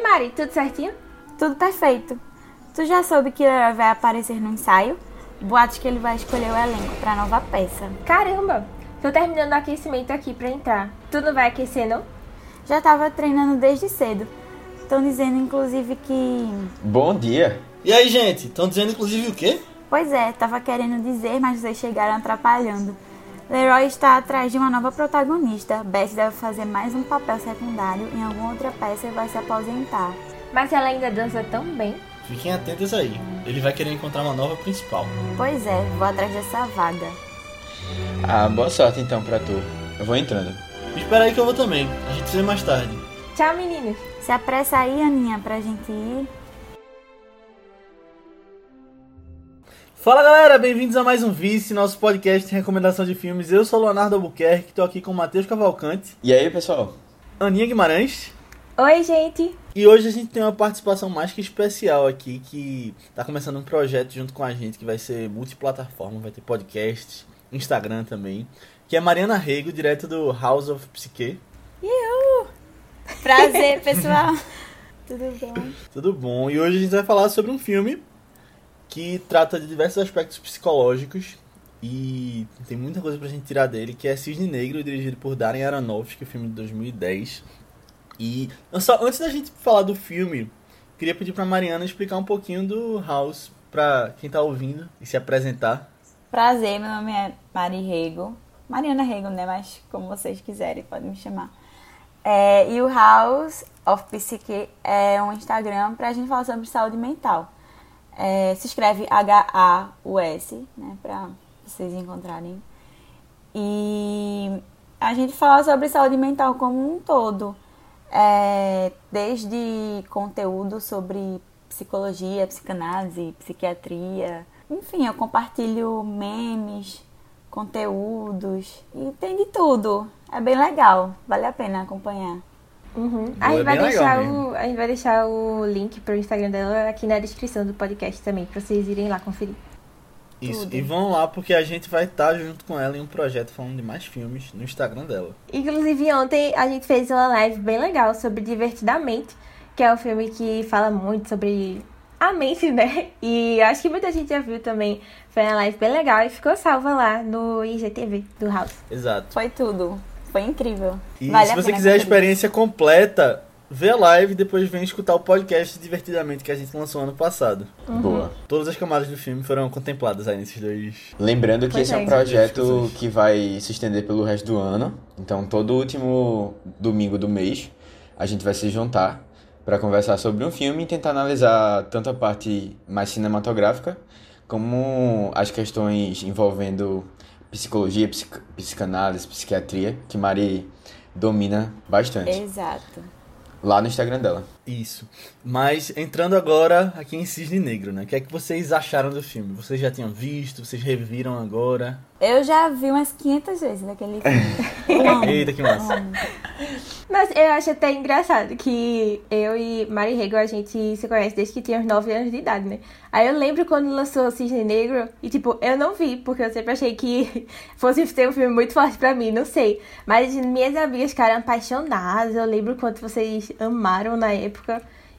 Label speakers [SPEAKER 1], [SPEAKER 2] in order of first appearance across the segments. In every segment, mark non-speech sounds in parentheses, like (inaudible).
[SPEAKER 1] Oi, Mari, tudo certinho?
[SPEAKER 2] Tudo perfeito. Tu já soube que Leroy vai aparecer no ensaio? Boatos que ele vai escolher o elenco pra nova peça.
[SPEAKER 1] Caramba! Tô terminando o aquecimento aqui pra entrar. Tu não vai aquecer, não?
[SPEAKER 2] Já tava treinando desde cedo. Estão dizendo, inclusive, que.
[SPEAKER 3] Bom dia.
[SPEAKER 4] E aí, gente? Estão dizendo, inclusive, o quê?
[SPEAKER 2] Pois é, tava querendo dizer, mas vocês chegaram atrapalhando. Leroy está atrás de uma nova protagonista. Beth deve fazer mais um papel secundário em alguma outra peça e vai se aposentar.
[SPEAKER 1] Mas ela ainda dança tão bem.
[SPEAKER 4] Fiquem atentos aí. Ele vai querer encontrar uma nova principal.
[SPEAKER 2] Pois é, vou atrás dessa vaga.
[SPEAKER 3] Ah, boa sorte então pra tu. Eu vou entrando.
[SPEAKER 4] Espera aí que eu vou também. A gente se vê mais tarde.
[SPEAKER 1] Tchau, meninos.
[SPEAKER 2] Se apressa aí, Aninha, pra gente ir.
[SPEAKER 4] Fala galera, bem-vindos a mais um Vice, nosso podcast de recomendação de filmes. Eu sou o Leonardo Albuquerque, tô aqui com o Matheus Cavalcante,
[SPEAKER 3] E aí, pessoal?
[SPEAKER 4] Aninha Guimarães.
[SPEAKER 1] Oi, gente.
[SPEAKER 4] E hoje a gente tem uma participação mais que especial aqui, que tá começando um projeto junto com a gente, que vai ser multiplataforma, vai ter podcast, Instagram também, que é Mariana Rego, direto do House of Psyche.
[SPEAKER 2] Prazer, (laughs) pessoal. Tudo bom?
[SPEAKER 4] Tudo bom? E hoje a gente vai falar sobre um filme que trata de diversos aspectos psicológicos e tem muita coisa pra gente tirar dele, que é Cisne Negro, dirigido por Darren Aronofsky, filme de 2010. E só antes da gente falar do filme, queria pedir pra Mariana explicar um pouquinho do House pra quem tá ouvindo e se apresentar.
[SPEAKER 2] Prazer, meu nome é Mari Rego. Mariana Rego, né? Mas como vocês quiserem, podem me chamar. É, e o House of Psyche é um Instagram pra gente falar sobre saúde mental. É, se escreve H-A-U-S, né? Pra vocês encontrarem. E a gente fala sobre saúde mental como um todo. É, desde conteúdo sobre psicologia, psicanálise, psiquiatria. Enfim, eu compartilho memes, conteúdos e tem de tudo. É bem legal, vale a pena acompanhar.
[SPEAKER 1] Uhum. A, gente
[SPEAKER 4] é
[SPEAKER 1] vai deixar o, a gente vai deixar o link pro Instagram dela aqui na descrição do podcast também, pra vocês irem lá conferir.
[SPEAKER 4] Isso,
[SPEAKER 2] Tudo.
[SPEAKER 4] e vão lá porque a gente vai estar junto com ela em um projeto falando de mais filmes no Instagram dela.
[SPEAKER 1] Inclusive, ontem a gente fez uma live bem legal sobre Divertidamente, que é um filme que fala muito sobre a mente, né? (laughs) E acho que muita gente já viu também. Foi uma live bem legal e ficou salva lá no IGTV do House.
[SPEAKER 4] Exato.
[SPEAKER 2] Foi tudo. Foi incrível.
[SPEAKER 4] E
[SPEAKER 2] Vale
[SPEAKER 4] se
[SPEAKER 2] a
[SPEAKER 4] você
[SPEAKER 2] pena
[SPEAKER 4] quiser a experiência completa, vê a live e depois vem escutar o podcast Divertidamente que a gente lançou ano passado.
[SPEAKER 3] Boa.
[SPEAKER 4] Todas as camadas do filme foram contempladas aí nesses dois.
[SPEAKER 3] Lembrando que
[SPEAKER 1] Pois
[SPEAKER 3] esse é
[SPEAKER 1] é.
[SPEAKER 3] um projeto que vai se estender pelo resto do ano. Então, todo último domingo do mês, a gente vai se juntar para conversar sobre um filme e tentar analisar tanto a parte mais cinematográfica, como as questões envolvendo psicologia, psic- psicanálise, psiquiatria, que Mari domina bastante.
[SPEAKER 2] Exato.
[SPEAKER 3] Lá no Instagram dela.
[SPEAKER 4] Isso. Mas entrando agora aqui em Cisne Negro, né? O que é que vocês acharam do filme? Vocês já tinham visto? Vocês reviram agora?
[SPEAKER 2] Eu já vi umas 500 vezes daquele (laughs) filme.
[SPEAKER 4] Eita, que massa.
[SPEAKER 1] Mas eu acho até engraçado que eu e Mari Rego, a gente se conhece desde que tinha uns 9 anos de idade, né? Aí eu lembro quando lançou Cisne Negro e, tipo, eu não vi, porque eu sempre achei que (laughs) fosse ser um filme muito forte pra mim, não sei. Mas minhas amigas ficaram apaixonadas, eu lembro quanto vocês amaram na época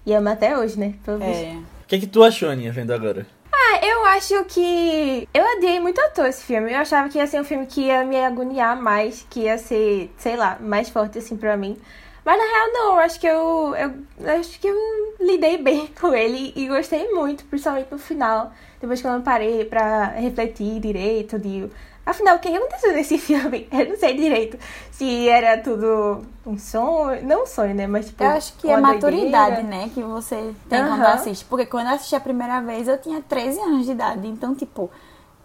[SPEAKER 1] e amam até hoje, né? Pelo visto.
[SPEAKER 2] É.
[SPEAKER 4] O que é que tu achou, Aninha, vendo agora?
[SPEAKER 1] Ah, eu acho que. Eu odiei muito à toa esse filme. Eu achava que ia ser um filme que ia me agoniar mais, que ia ser, sei lá, mais forte assim pra mim. Mas na real não, eu acho que eu, eu, acho que eu lidei bem (laughs) com ele e gostei muito, principalmente no final. Depois que eu parei pra refletir direito de. Afinal, o que aconteceu nesse (laughs) filme? Eu não sei direito se era tudo um sonho. Não um sonho, né? Mas tipo.
[SPEAKER 2] Eu acho que é maturidade,
[SPEAKER 1] doideira.
[SPEAKER 2] né, que você tem quando
[SPEAKER 1] Aham.
[SPEAKER 2] assiste. Porque quando eu assisti a primeira vez, eu tinha 13 anos de idade. Então, tipo,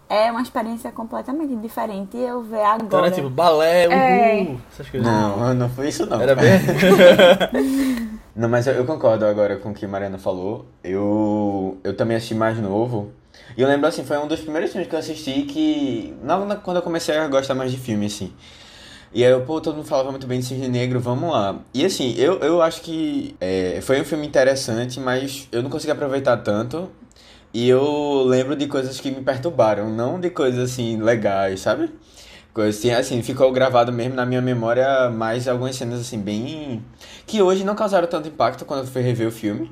[SPEAKER 2] é uma experiência completamente diferente. E eu ver agora.
[SPEAKER 4] Então era tipo balé, uhul,
[SPEAKER 1] É.
[SPEAKER 4] essas coisas.
[SPEAKER 3] Não, não foi isso não.
[SPEAKER 4] Era bem. (laughs)
[SPEAKER 3] Não, mas eu, eu concordo agora com o que a Mariana falou. Eu, eu também assisti mais novo. E eu lembro assim, foi um dos primeiros filmes que eu assisti que. Logo quando eu comecei a gostar mais de filme, assim. E aí, pô, todo mundo falava muito bem de Cisne Negro, vamos lá. E assim, eu, eu acho que é, foi um filme interessante, mas eu não consegui aproveitar tanto. E eu lembro de coisas que me perturbaram, não de coisas assim legais, sabe? Assim, assim, ficou gravado mesmo na minha memória mais algumas cenas assim bem que hoje não causaram tanto impacto quando eu fui rever o filme,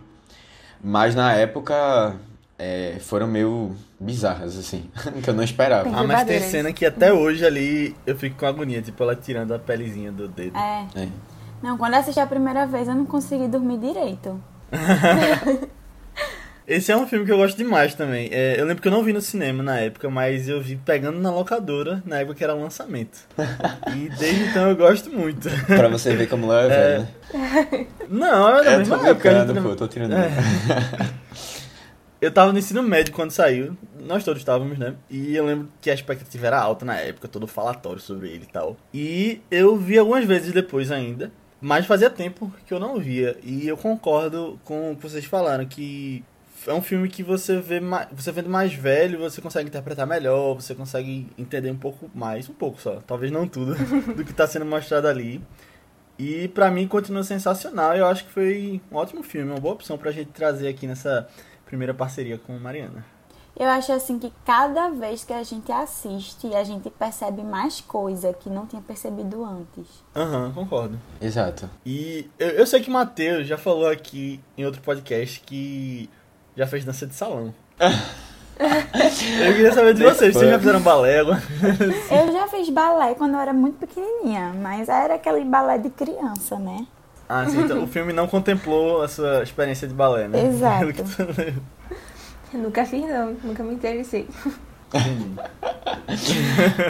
[SPEAKER 3] mas na época é, foram meio bizarras assim, (laughs) que eu não esperava.
[SPEAKER 4] Ah, mas tem cena que até hoje ali eu fico com agonia, tipo ela tirando a pelezinha do dedo.
[SPEAKER 2] É.
[SPEAKER 3] É.
[SPEAKER 2] Não, quando eu assisti a primeira vez eu não consegui dormir direito. (laughs)
[SPEAKER 4] Esse é um filme que eu gosto demais também. É, eu lembro que eu não vi no cinema na época, mas eu vi pegando na locadora na época que era lançamento. e desde então eu gosto muito. (laughs)
[SPEAKER 3] Pra você ver como lá é velho, né?
[SPEAKER 4] Não, era da
[SPEAKER 3] É,
[SPEAKER 4] mesma
[SPEAKER 3] tô
[SPEAKER 4] época.
[SPEAKER 3] brincando,
[SPEAKER 4] não-
[SPEAKER 3] pô, tô tirando.
[SPEAKER 4] É. Eu tava no ensino médio quando saiu, nós todos estávamos, né? E eu lembro que a expectativa era alta na época, todo falatório sobre ele e tal. E eu vi algumas vezes depois ainda, mas fazia tempo que eu não via. E eu concordo com o que vocês falaram, que é um filme que você vê mais, você vendo mais velho, você consegue interpretar melhor, você consegue entender um pouco mais, um pouco só, talvez não tudo, (laughs) do que tá sendo mostrado ali. E pra mim continua sensacional. Eu acho que foi um ótimo filme, uma boa opção pra gente trazer aqui nessa primeira parceria com a Mariana.
[SPEAKER 2] Eu acho assim que cada vez que a gente assiste, a gente percebe mais coisa que não tinha percebido antes.
[SPEAKER 4] Aham, concordo.
[SPEAKER 3] Exato.
[SPEAKER 4] E eu, eu sei que o Matheus já falou aqui em outro podcast que já fez dança de salão. (laughs) eu queria saber de vocês, vocês já fizeram balé?
[SPEAKER 2] Eu já fiz balé quando eu era muito pequenininha, mas era aquele balé de criança, né?
[SPEAKER 4] Ah, sim, então o filme não contemplou a sua experiência de balé, né?
[SPEAKER 2] Exato. (laughs)
[SPEAKER 1] Eu nunca fiz, não. Nunca me interessei. (laughs)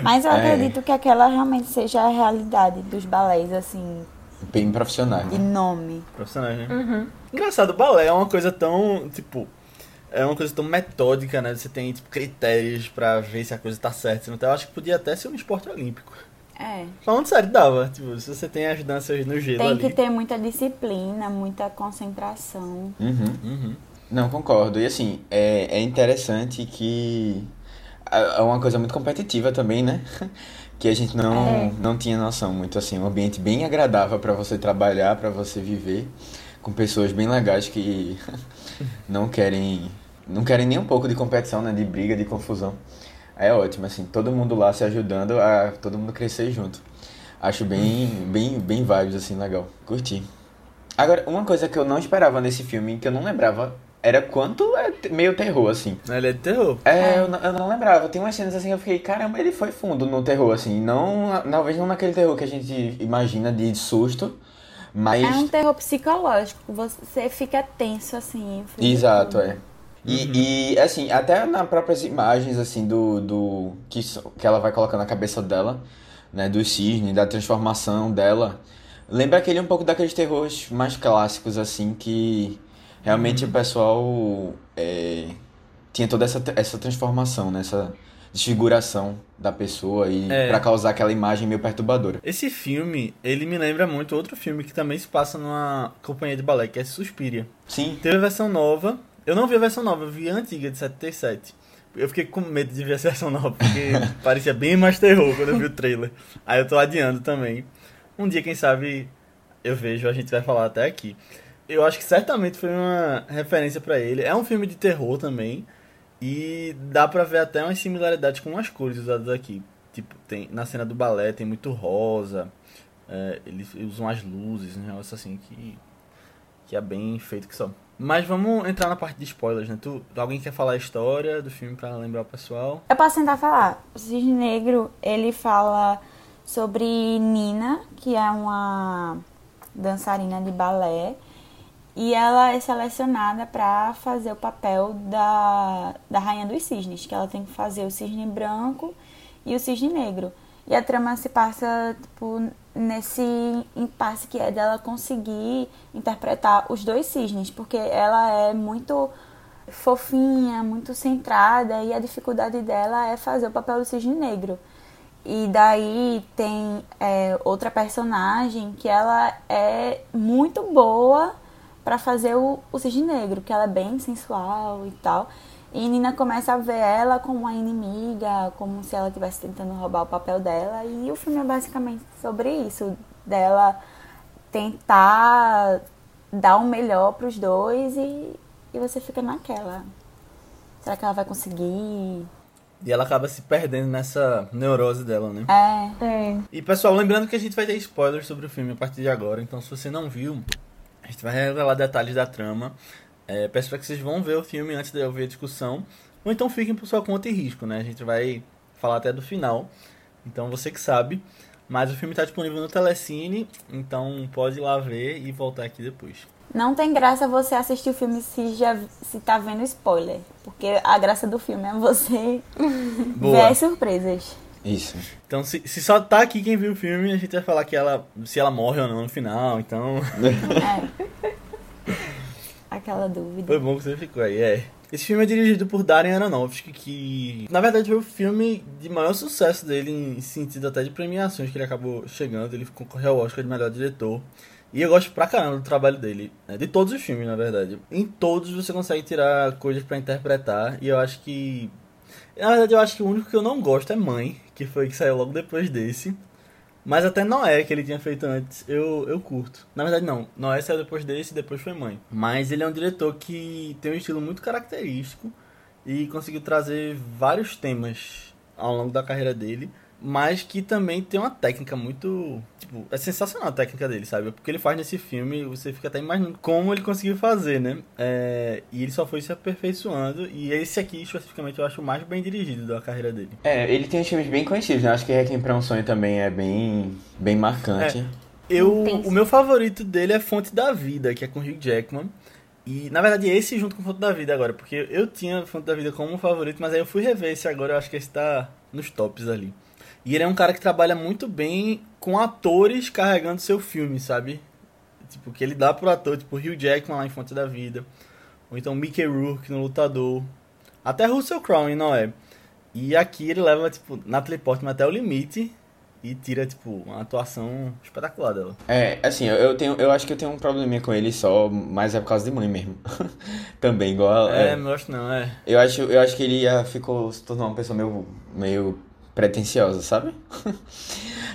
[SPEAKER 2] Mas eu
[SPEAKER 3] É.
[SPEAKER 2] acredito que aquela realmente seja a realidade dos balés, assim,
[SPEAKER 3] Bem profissional.
[SPEAKER 2] de
[SPEAKER 3] Né?
[SPEAKER 2] nome.
[SPEAKER 4] Profissionais, né?
[SPEAKER 1] Uhum.
[SPEAKER 4] Engraçado, o balé é uma coisa tão, tipo, é uma coisa tão metódica, né? Você tem tipo, critérios pra ver se a coisa tá certa. Então, eu acho que podia até ser um esporte olímpico.
[SPEAKER 2] É.
[SPEAKER 4] Falando sério, dava. Tipo, se você tem as danças no gelo
[SPEAKER 2] Tem
[SPEAKER 4] ali.
[SPEAKER 2] que ter muita disciplina, muita concentração.
[SPEAKER 3] Uhum.
[SPEAKER 4] Uhum.
[SPEAKER 3] Não, concordo. E assim, é, é interessante que é é uma coisa muito competitiva também, né? (laughs) Que a gente não,
[SPEAKER 1] É.
[SPEAKER 3] não tinha noção muito assim, um ambiente bem agradável para você trabalhar, para você viver, com pessoas bem legais que (laughs) não querem não querem nem um pouco de competição, né, de briga, de confusão. É ótimo assim, todo mundo lá se ajudando a todo mundo crescer junto. Acho bem bem bem vibes assim, legal. Curti. Agora, uma coisa que eu não esperava nesse filme, que eu não lembrava, era quanto é meio terror, assim.
[SPEAKER 4] Ele é de terror.
[SPEAKER 3] É, eu não, eu não lembrava. Tem umas cenas assim que eu fiquei, caramba, ele foi fundo no terror, assim. Não, talvez não naquele terror que a gente imagina de susto, mas.
[SPEAKER 2] É um terror psicológico, você fica tenso, assim.
[SPEAKER 3] Exato, é. E, e, assim, até nas próprias imagens, assim, do. do que, que ela vai colocar na cabeça dela, né? Do cisne, da transformação dela. Lembra aquele um pouco daqueles terrores mais clássicos, assim, que realmente o pessoal é, tinha toda essa, essa transformação, né? Essa desfiguração da pessoa e
[SPEAKER 4] É.
[SPEAKER 3] pra causar aquela imagem meio perturbadora.
[SPEAKER 4] Esse filme, ele me lembra muito outro filme que também se passa numa companhia de balé, que é Suspiria.
[SPEAKER 3] Sim,
[SPEAKER 4] Teve a versão nova. Eu não vi a versão nova, eu vi a antiga de 77. Eu fiquei com medo de ver essa versão nova, porque (laughs) parecia bem mais terror quando eu vi o trailer. Aí eu tô adiando também. Um dia, quem sabe, eu vejo, a gente vai falar até aqui. Eu acho que certamente foi uma referência pra ele. É um filme de terror também. E dá pra ver até umas similaridades com as cores usadas aqui. Tipo, tem, na cena do balé tem muito rosa. é, eles usam as luzes, um negócio assim que que é bem feito que só. Mas vamos entrar na parte de spoilers, né? Tu, alguém quer falar a história do filme pra lembrar o pessoal?
[SPEAKER 2] Eu posso tentar falar. O Cisne Negro, ele fala sobre Nina, que é uma dançarina de balé, e ela é selecionada para fazer o papel da, da Rainha dos Cisnes, que ela tem que fazer o cisne branco e o cisne negro. E a trama se passa, tipo, nesse impasse que é dela conseguir interpretar os dois cisnes, porque ela é muito fofinha, muito centrada, e a dificuldade dela é fazer o papel do cisne negro. E daí tem é, outra personagem que ela é muito boa para fazer o, o cisne negro, que ela é bem sensual e tal. E Nina começa a ver ela como uma inimiga, como se ela estivesse tentando roubar o papel dela. E o filme é basicamente sobre isso, dela tentar dar o melhor para os dois e, e você fica naquela. Será que ela vai conseguir?
[SPEAKER 4] E ela acaba se perdendo nessa neurose dela, né?
[SPEAKER 2] É.
[SPEAKER 1] É.
[SPEAKER 4] E pessoal, lembrando que a gente vai ter spoilers sobre o filme a partir de agora, então se você não viu, a gente vai revelar detalhes da trama. É, peço para que vocês vão ver o filme antes de eu ver a discussão, ou então fiquem por sua conta e risco, né? A gente vai falar até do final, então você que sabe. Mas o filme está disponível no Telecine, então pode ir lá ver e voltar aqui depois.
[SPEAKER 2] Não tem graça você assistir o filme se já se tá vendo spoiler. Porque a graça do filme é você (laughs) ver
[SPEAKER 4] Boa.
[SPEAKER 2] as surpresas.
[SPEAKER 3] Isso.
[SPEAKER 4] Então, se, se só tá aqui quem viu o filme, a gente vai falar que ela, se ela morre ou não no final, então (laughs) (laughs)
[SPEAKER 2] É. Aquela dúvida.
[SPEAKER 4] foi bom que você ficou aí, é. Esse filme é dirigido por Darren Aronofsky, que na verdade foi o filme de maior sucesso dele, em sentido até de premiações que ele acabou chegando. Ele concorreu ao Oscar de melhor diretor. E eu gosto pra caramba do trabalho dele, né? de todos os filmes, na verdade. Em todos você consegue tirar coisas pra interpretar, e eu acho que. Na verdade, eu acho que o único que eu não gosto é Mãe, que foi que saiu logo depois desse. Mas até Noé, que ele tinha feito antes, eu, eu curto. Na verdade, não. Noé saiu depois desse e depois foi Mãe. Mas ele é um diretor que tem um estilo muito característico e conseguiu trazer vários temas ao longo da carreira dele. Mas que também tem uma técnica muito. Tipo, é sensacional a técnica dele, sabe? Porque ele faz nesse filme, você fica até imaginando como ele conseguiu fazer, né? É, e ele só foi se aperfeiçoando. E esse aqui, especificamente, eu acho o mais bem dirigido da carreira dele.
[SPEAKER 3] É, ele tem uns filmes bem conhecidos, né? Acho que Requiem pra um Sonho também é bem, bem marcante.
[SPEAKER 4] Eu,
[SPEAKER 1] Intenso.
[SPEAKER 4] o meu favorito dele é Fonte da Vida, que é com Hugh Jackman. E, na verdade, esse junto com Fonte da Vida agora, porque eu tinha Fonte da Vida como favorito, mas aí eu fui rever esse agora, eu acho que esse tá nos tops ali. E ele é um cara que trabalha muito bem com atores carregando seu filme, sabe? Tipo, que ele dá pro ator, tipo, Hugh Jackman lá em Fonte da Vida. Ou então Mickey Rourke no Lutador. Até Russell Crowe em Noé. E aqui ele leva, tipo, Natalie Portman até o limite e tira, tipo, uma atuação espetacular dela.
[SPEAKER 3] É, assim, eu, tenho, eu acho que eu tenho um probleminha com ele só, mas é por causa de mãe mesmo. (laughs) também, igual.
[SPEAKER 4] É,
[SPEAKER 3] é.
[SPEAKER 4] não acho não, é.
[SPEAKER 3] Eu acho, eu acho que ele já ficou, se tornou uma pessoa meio, meio pretensiosa, sabe? (laughs)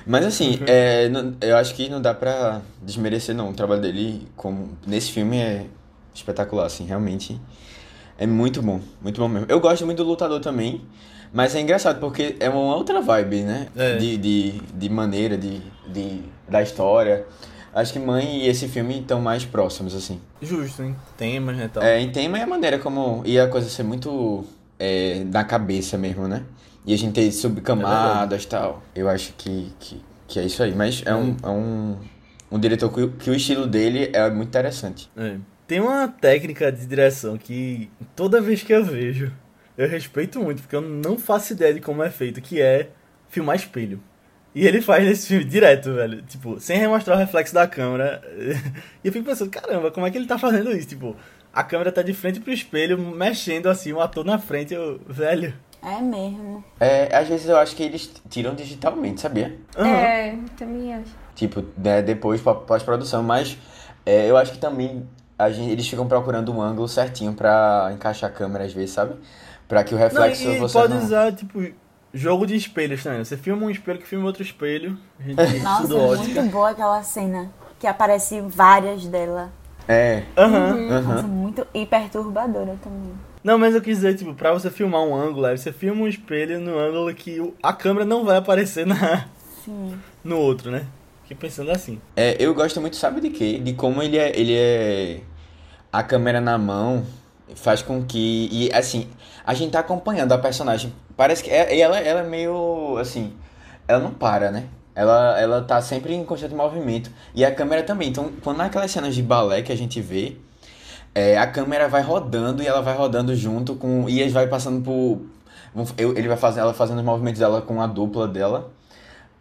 [SPEAKER 3] Mas assim, é, não- eu acho que não dá pra desmerecer não. O trabalho dele como, nesse filme é espetacular, assim, realmente. É muito bom, muito bom mesmo. Eu gosto muito do Lutador também, mas é engraçado porque é uma outra vibe, né?
[SPEAKER 4] É.
[SPEAKER 3] De, de, de maneira, de, de, da história. Acho que Mãe e esse filme estão mais próximos, assim.
[SPEAKER 4] Justo, em temas, né, tal.
[SPEAKER 3] É, em tema e a maneira como. E a coisa ser muito é, na cabeça mesmo, né? E a gente ter subcamadas e tal. Eu acho que, que, que é isso aí. Mas é um, é um, um diretor que, o- que o estilo dele é muito interessante.
[SPEAKER 4] É. Tem uma técnica de direção que toda vez que eu vejo, eu respeito muito, porque eu não faço ideia de como é feito, que é filmar espelho. E ele faz nesse filme direto, velho. Tipo, sem remostrar o reflexo da câmera. (laughs) E eu fico pensando, caramba, como é que ele tá fazendo isso? Tipo, a câmera tá de frente pro espelho, mexendo assim, o ator na frente, eu, velho.
[SPEAKER 2] É mesmo.
[SPEAKER 3] É, às vezes eu acho que eles tiram digitalmente, sabia?
[SPEAKER 4] Aham.
[SPEAKER 1] É, também acho.
[SPEAKER 3] Tipo, né, depois pós- pós-produção. Mas é, eu acho que também a gente, eles ficam procurando um ângulo certinho pra encaixar a câmera às vezes, sabe? Pra que o
[SPEAKER 4] Não,
[SPEAKER 3] reflexo
[SPEAKER 4] e
[SPEAKER 3] você
[SPEAKER 4] pode
[SPEAKER 3] não...
[SPEAKER 4] usar, tipo, jogo de espelhos também. Você filma um espelho que filma outro espelho. A gente (laughs)
[SPEAKER 2] Nossa,
[SPEAKER 4] ótica.
[SPEAKER 2] muito boa aquela cena. Que aparece várias dela.
[SPEAKER 3] É,
[SPEAKER 4] Aham.
[SPEAKER 2] Nossa, muito. E perturbadora também.
[SPEAKER 4] Não, mas eu quis dizer, tipo, pra você filmar um ângulo, aí você filma um espelho no ângulo que a câmera não vai aparecer na,
[SPEAKER 2] Sim.
[SPEAKER 4] no outro, né? Fiquei pensando assim.
[SPEAKER 3] É, eu gosto muito, sabe de quê? De como ele é, ele é. A câmera na mão faz com que. E assim, a gente tá acompanhando a personagem. Parece que. É, e ela, ela é meio. Assim. Ela não para, né? Ela, ela tá sempre em constante movimento. E a câmera também. Então, quando naquelas cenas de balé que a gente vê. É, a câmera vai rodando e ela vai rodando junto com. E ele vai passando por. Ele vai fazer ela fazendo os movimentos dela com a dupla dela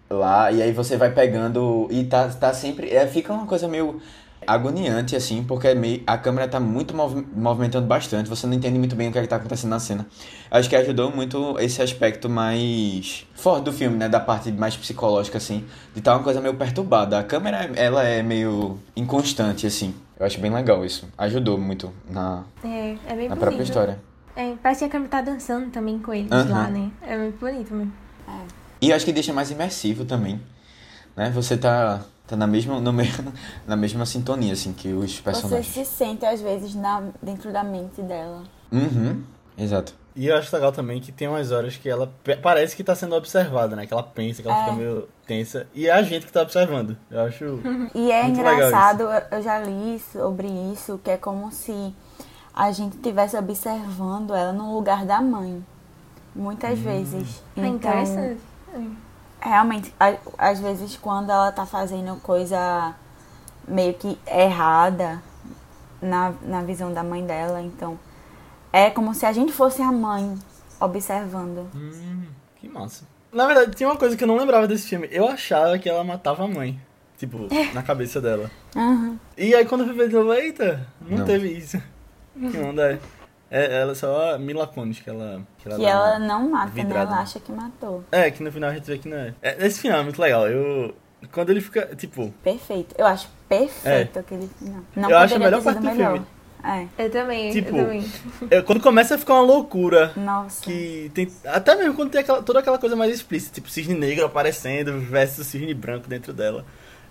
[SPEAKER 3] lá, e aí você vai pegando e tá, tá sempre. É, fica uma coisa meio agoniante, assim, porque é meio, a câmera tá muito movi- movimentando bastante, você não entende muito bem o que, é que tá acontecendo na cena. Acho que ajudou muito esse aspecto mais forte do filme, né? Da parte mais psicológica, assim, de estar uma coisa meio perturbada. A câmera, ela é meio inconstante, assim. Eu acho bem legal isso. Ajudou muito na,
[SPEAKER 1] É, é bem
[SPEAKER 3] na
[SPEAKER 1] bonito.
[SPEAKER 3] própria história.
[SPEAKER 1] É, parece que a câmera tá dançando também com eles
[SPEAKER 3] Aham.
[SPEAKER 1] lá, né? É muito bonito mesmo.
[SPEAKER 3] E eu acho que deixa mais imersivo também, né? Você tá, tá na, mesma, no mesmo, (laughs) na mesma sintonia, assim, que os
[SPEAKER 2] Você
[SPEAKER 3] personagens.
[SPEAKER 2] se sente, às vezes, na, dentro da mente dela.
[SPEAKER 3] Uhum, exato.
[SPEAKER 4] E eu acho legal também que tem umas horas que ela parece que tá sendo observada, né? Que ela pensa, que ela
[SPEAKER 2] É.
[SPEAKER 4] fica meio tensa. E é a gente que tá observando. Eu acho. (laughs)
[SPEAKER 2] E é
[SPEAKER 4] Muito legal
[SPEAKER 2] engraçado, eu- já li sobre isso, que é como se a gente estivesse observando ela no lugar da mãe. Muitas vezes.
[SPEAKER 1] É
[SPEAKER 2] Então,
[SPEAKER 1] interessante.
[SPEAKER 2] realmente, às vezes quando ela tá fazendo coisa meio que errada na, na visão da mãe dela, então é como se a gente fosse a mãe observando.
[SPEAKER 4] Hum, que massa. Na verdade, tinha uma coisa que eu não lembrava desse filme. Eu achava que ela matava a mãe. Tipo, (laughs) na cabeça dela.
[SPEAKER 2] Aham.
[SPEAKER 4] E aí quando eu fui ver de novo, eita, não,
[SPEAKER 3] Não.
[SPEAKER 4] teve isso. Que onda é. É, ela só a Mila Kunis que ela. Que ela,
[SPEAKER 2] Que ela não mata, né?
[SPEAKER 4] vidrada.
[SPEAKER 2] Ela acha que matou.
[SPEAKER 4] É, que no final a gente vê que não é. é. Esse final é muito legal. Eu. Quando ele fica. Tipo,
[SPEAKER 2] Perfeito. Eu acho perfeito aquele final. Não
[SPEAKER 4] É. Eu acho a melhor
[SPEAKER 2] ter sido
[SPEAKER 4] parte do
[SPEAKER 2] melhor.
[SPEAKER 4] filme.
[SPEAKER 2] É.
[SPEAKER 1] Eu também,
[SPEAKER 4] Tipo,
[SPEAKER 1] eu também.
[SPEAKER 4] eu- quando começa a ficar uma loucura.
[SPEAKER 2] Nossa.
[SPEAKER 4] Que tem. Até mesmo quando tem aquela, toda aquela coisa mais explícita, tipo cisne negro aparecendo versus cisne branco dentro dela.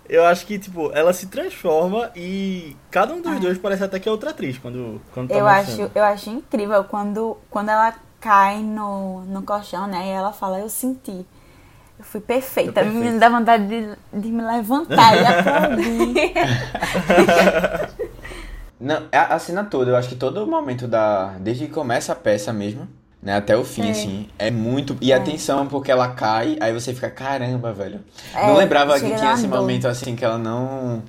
[SPEAKER 4] Eu acho que, tipo, ela se transforma e cada um dos
[SPEAKER 2] Ah.
[SPEAKER 4] dois parece até que é outra atriz quando, quando tá
[SPEAKER 2] Eu
[SPEAKER 4] mostrando.
[SPEAKER 2] acho, eu acho incrível quando, quando ela cai no, no colchão, né? E ela fala, eu senti. Eu fui perfeita. Me dá vontade de, de me levantar e (laughs) aplaudir. (laughs)
[SPEAKER 3] Não, a, a cena toda, eu acho que todo momento da. Desde que começa a peça mesmo, né? Até o fim,
[SPEAKER 1] É.
[SPEAKER 3] assim, é muito. E a tensão, porque ela cai, aí você fica, caramba, velho.
[SPEAKER 2] É,
[SPEAKER 3] não lembrava que tinha esse momento assim que ela não.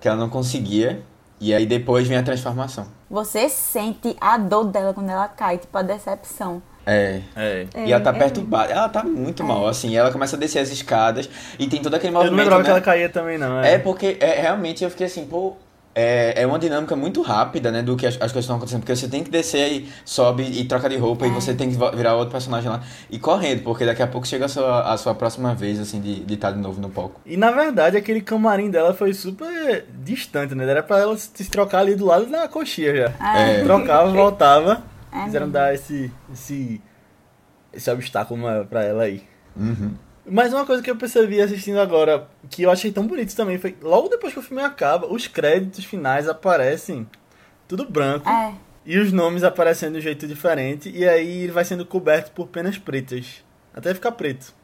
[SPEAKER 3] Que ela não conseguia. E aí depois vem a transformação.
[SPEAKER 2] Você sente a dor dela quando ela cai, tipo a decepção.
[SPEAKER 3] É.
[SPEAKER 4] É.
[SPEAKER 1] É,
[SPEAKER 3] e ela tá
[SPEAKER 1] é
[SPEAKER 3] perturbada. Ela tá muito mal, assim. Ela começa a descer as escadas e tem todo aquele
[SPEAKER 4] Eu não
[SPEAKER 3] movimento.
[SPEAKER 4] lembrava
[SPEAKER 3] né?
[SPEAKER 4] que ela caía também, não. É,
[SPEAKER 3] É porque é, realmente eu fiquei assim, pô. É, é uma dinâmica muito rápida, né? Do que as, as coisas estão acontecendo. Porque você tem que descer e sobe e troca de roupa. E você tem que virar outro personagem lá. E correndo, porque daqui a pouco chega a sua, a sua próxima vez, assim, de estar de, novo no palco.
[SPEAKER 4] E na verdade aquele camarim dela foi super distante, né? Era pra ela se trocar ali do lado da coxinha já.
[SPEAKER 3] É.
[SPEAKER 4] Trocava, voltava.
[SPEAKER 2] É
[SPEAKER 4] Quiseram
[SPEAKER 2] mesmo.
[SPEAKER 4] dar esse, esse, esse obstáculo pra ela aí.
[SPEAKER 3] Uhum.
[SPEAKER 4] Mas uma coisa que eu percebi assistindo agora, que eu achei tão bonito também, foi logo depois que o filme acaba, os créditos finais aparecem tudo branco
[SPEAKER 2] É.
[SPEAKER 4] e os nomes aparecendo de um jeito diferente, e aí ele vai sendo coberto por penas pretas, até ficar preto.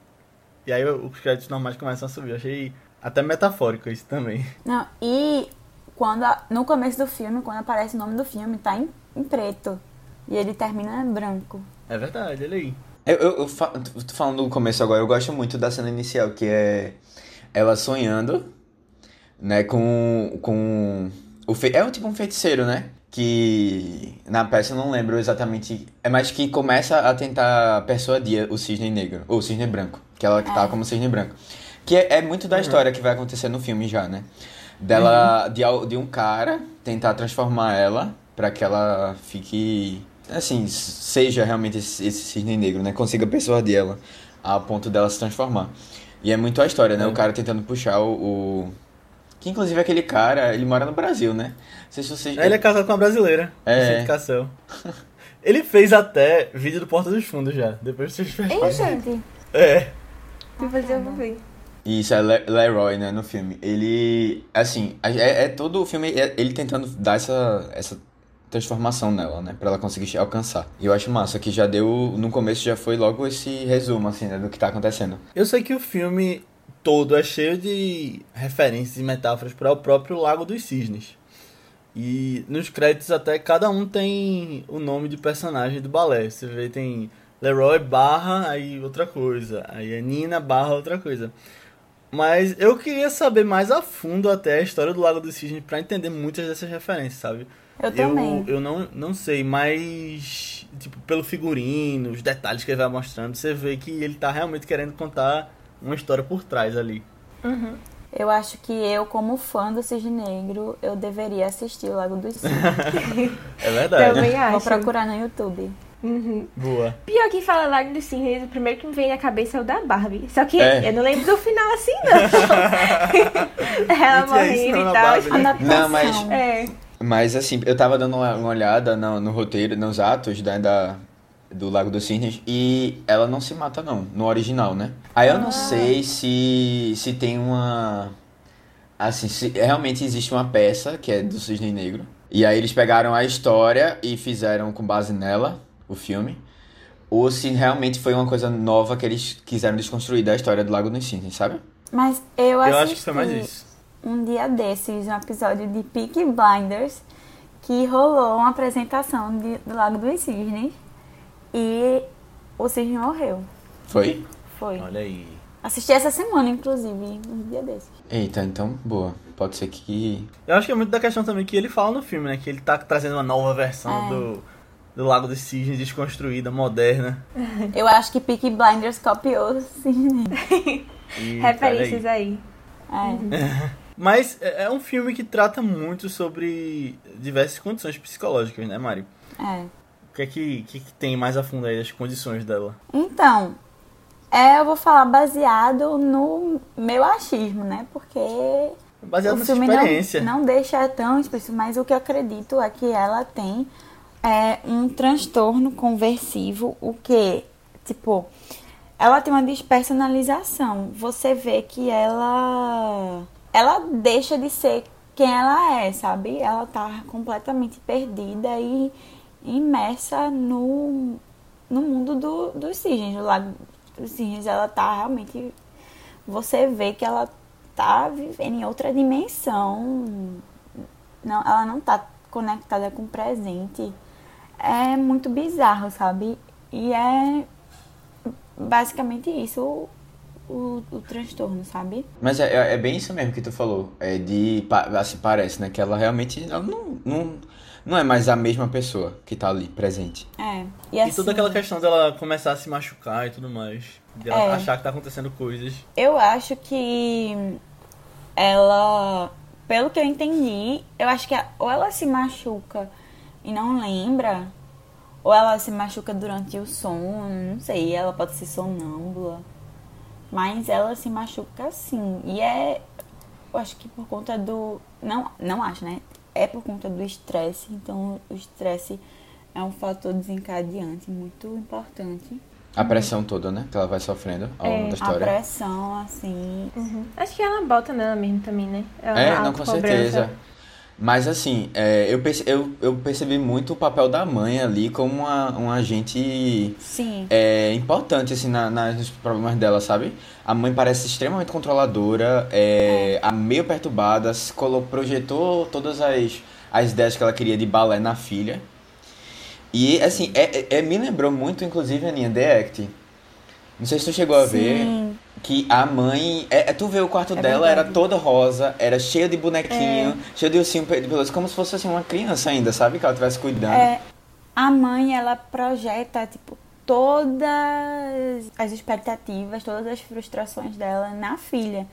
[SPEAKER 4] E aí os créditos normais começam a subir. Eu achei até metafórico isso também.
[SPEAKER 2] Não, e quando a- no começo do filme, quando aparece o nome do filme, tá em, em preto. E ele termina em branco.
[SPEAKER 4] É verdade, olha aí.
[SPEAKER 3] Eu, eu, eu fa- tô falando do começo agora, eu gosto muito da cena inicial, que é ela sonhando, né, com. com o fe... É um tipo um feiticeiro, né? Que na peça eu não lembro exatamente. É mais que começa a tentar persuadir o cisne negro, ou o cisne branco, que ela que tá como cisne branco. Que é, é muito da história que vai acontecer no filme já, né? Dela, de, al- de um cara tentar transformar ela pra que ela fique assim, seja realmente esse, esse cisne negro, né? Consiga persuadir ela a ponto dela se transformar. E é muito a história, né? O cara tentando puxar o, o- Que inclusive aquele cara, ele mora no Brasil, né? Não sei se vocês.
[SPEAKER 4] Aí ele é casado com uma brasileira.
[SPEAKER 3] É.
[SPEAKER 4] essa indicação. (laughs) Ele fez até vídeo do Porta dos Fundos já. Depois vocês
[SPEAKER 2] Ei,
[SPEAKER 4] fecham.
[SPEAKER 2] gente.
[SPEAKER 4] É.
[SPEAKER 1] Depois eu vou ver.
[SPEAKER 3] Isso, é Le- Leroy, né, no filme. Ele, assim, é, é todo o filme é ele tentando dar essa, essa transformação nela, né, pra ela conseguir alcançar. E eu acho massa que já deu, no começo já foi logo esse resumo, assim, né, do que tá acontecendo.
[SPEAKER 4] Eu sei que o filme todo é cheio de referências e metáforas para o próprio Lago dos Cisnes. E nos créditos até cada um tem o nome de personagem do balé. Você vê, tem Leroy barra, aí outra coisa. Aí é Nina barra outra coisa. Mas eu queria saber mais a fundo até a história do Lago dos Cisnes para entender muitas dessas referências, sabe?
[SPEAKER 2] Eu também.
[SPEAKER 4] Eu, não, não sei, mas tipo, pelo figurino, os detalhes que ele vai mostrando, você vê que ele tá realmente querendo contar uma história por trás ali.
[SPEAKER 2] Eu acho que eu, como fã do Cisne Negro, eu deveria assistir o Lago dos (laughs) Cisnes.
[SPEAKER 4] É verdade.
[SPEAKER 1] Também
[SPEAKER 2] Vou
[SPEAKER 1] acho.
[SPEAKER 2] procurar no YouTube.
[SPEAKER 1] Uhum.
[SPEAKER 4] Boa.
[SPEAKER 1] Pior que fala Lago dos Cisnes, o primeiro que me vem na cabeça é o da Barbie. Só que
[SPEAKER 3] É.
[SPEAKER 1] eu não lembro do final assim, (laughs) não. (laughs) Ela morrendo e tal.
[SPEAKER 4] Barbie, né?
[SPEAKER 3] Não, mas-
[SPEAKER 1] É.
[SPEAKER 3] Mas, assim, eu tava dando uma, uma olhada no, no roteiro, nos atos, né, da, do Lago dos Cisnes, e ela não se mata, não, no original, né? Aí eu não sei se, se tem uma... Assim, se realmente existe uma peça, que é do Cisne Negro, e aí eles pegaram a história e fizeram com base nela, o filme, ou se realmente foi uma coisa nova que eles quiseram desconstruir da história do Lago dos Cisnes, sabe?
[SPEAKER 2] Mas eu,
[SPEAKER 4] Eu acho que foi mais isso.
[SPEAKER 2] Um dia desses, um episódio de Peaky Blinders, que rolou uma apresentação de, do Lago dos Cisnes e o cisne morreu.
[SPEAKER 3] Foi?
[SPEAKER 2] Foi.
[SPEAKER 4] Olha aí.
[SPEAKER 2] Assisti essa semana, inclusive, um dia desses.
[SPEAKER 3] Eita, então, boa. Pode ser que.
[SPEAKER 4] Eu acho que é muito da questão também que ele fala no filme, né? Que ele tá trazendo uma nova versão
[SPEAKER 2] É.
[SPEAKER 4] do, do Lago dos Cisnes desconstruída, moderna.
[SPEAKER 2] Eu acho que Peaky Blinders copiou o cisne. (laughs)
[SPEAKER 4] E,
[SPEAKER 1] Referências
[SPEAKER 4] aí.
[SPEAKER 1] aí.
[SPEAKER 2] É. (laughs)
[SPEAKER 4] Mas é é um filme que trata muito sobre diversas condições psicológicas, né, Mari?
[SPEAKER 2] é.
[SPEAKER 4] O que é que, que, que tem mais a fundo aí as condições dela?
[SPEAKER 2] Então, é, eu vou falar baseado no meu achismo, né? Porque
[SPEAKER 4] Baseado
[SPEAKER 2] o filme
[SPEAKER 4] experiência.
[SPEAKER 2] não, não deixa tão explícito, mas o que eu acredito é que ela tem é, um transtorno conversivo, o que, tipo, ela tem uma despersonalização. Você vê que ela ela deixa de ser quem ela é, sabe? Ela tá completamente perdida e imersa no, no mundo do, dos cisnes, lago dos cisnes. Ela tá realmente. Você vê que ela tá vivendo em outra dimensão. Não, ela não tá conectada com o presente. É muito bizarro, sabe? E é basicamente isso o, o, transtorno, sabe?
[SPEAKER 3] Mas é, é- é bem isso mesmo que tu falou. É de. Assim, parece, né? Que ela realmente. Ela não, não, não é mais a mesma pessoa que tá ali, presente.
[SPEAKER 2] É. E,
[SPEAKER 4] E
[SPEAKER 2] assim,
[SPEAKER 4] toda aquela questão dela começar a se machucar e tudo mais. De ela
[SPEAKER 2] É.
[SPEAKER 4] achar que tá acontecendo coisas.
[SPEAKER 2] Eu acho que ela, pelo que eu entendi, eu acho que a- ou ela se machuca e não lembra, ou ela se machuca durante o sono, não sei, ela pode ser sonâmbula. Mas ela se machuca sim. E é, eu acho que por conta do, não, não acho, né? É por conta do estresse, então o estresse é um fator desencadeante muito importante.
[SPEAKER 3] A pressão toda, né? Que ela vai sofrendo ao longo
[SPEAKER 1] É,
[SPEAKER 3] da
[SPEAKER 2] A
[SPEAKER 3] história.
[SPEAKER 2] pressão, assim,
[SPEAKER 1] Uhum. Acho que ela bota nela mesmo também, né? uma
[SPEAKER 3] É, não, com certeza. Mas assim, é, eu, perce- eu, eu percebi muito o papel da mãe ali como uma, um agente
[SPEAKER 2] sim.
[SPEAKER 3] é, importante assim, na, na- nos problemas dela, sabe? A mãe parece extremamente controladora, é, a meio perturbada, se colo- projetou todas as, as ideias que ela queria de balé na filha. E assim, é, é- é- me lembrou muito, inclusive, a Aninha The Act. Não sei se tu chegou a ver. Que a mãe. É, é, tu vê o quarto
[SPEAKER 2] É
[SPEAKER 3] dela,
[SPEAKER 2] verdade.
[SPEAKER 3] era toda rosa, era cheia de bonequinho, cheia de ursinho de pelúcia, como se fosse assim, uma criança ainda, sabe? Que ela estivesse cuidando.
[SPEAKER 2] É, a mãe, ela projeta, tipo, todas as expectativas, todas as frustrações dela na filha.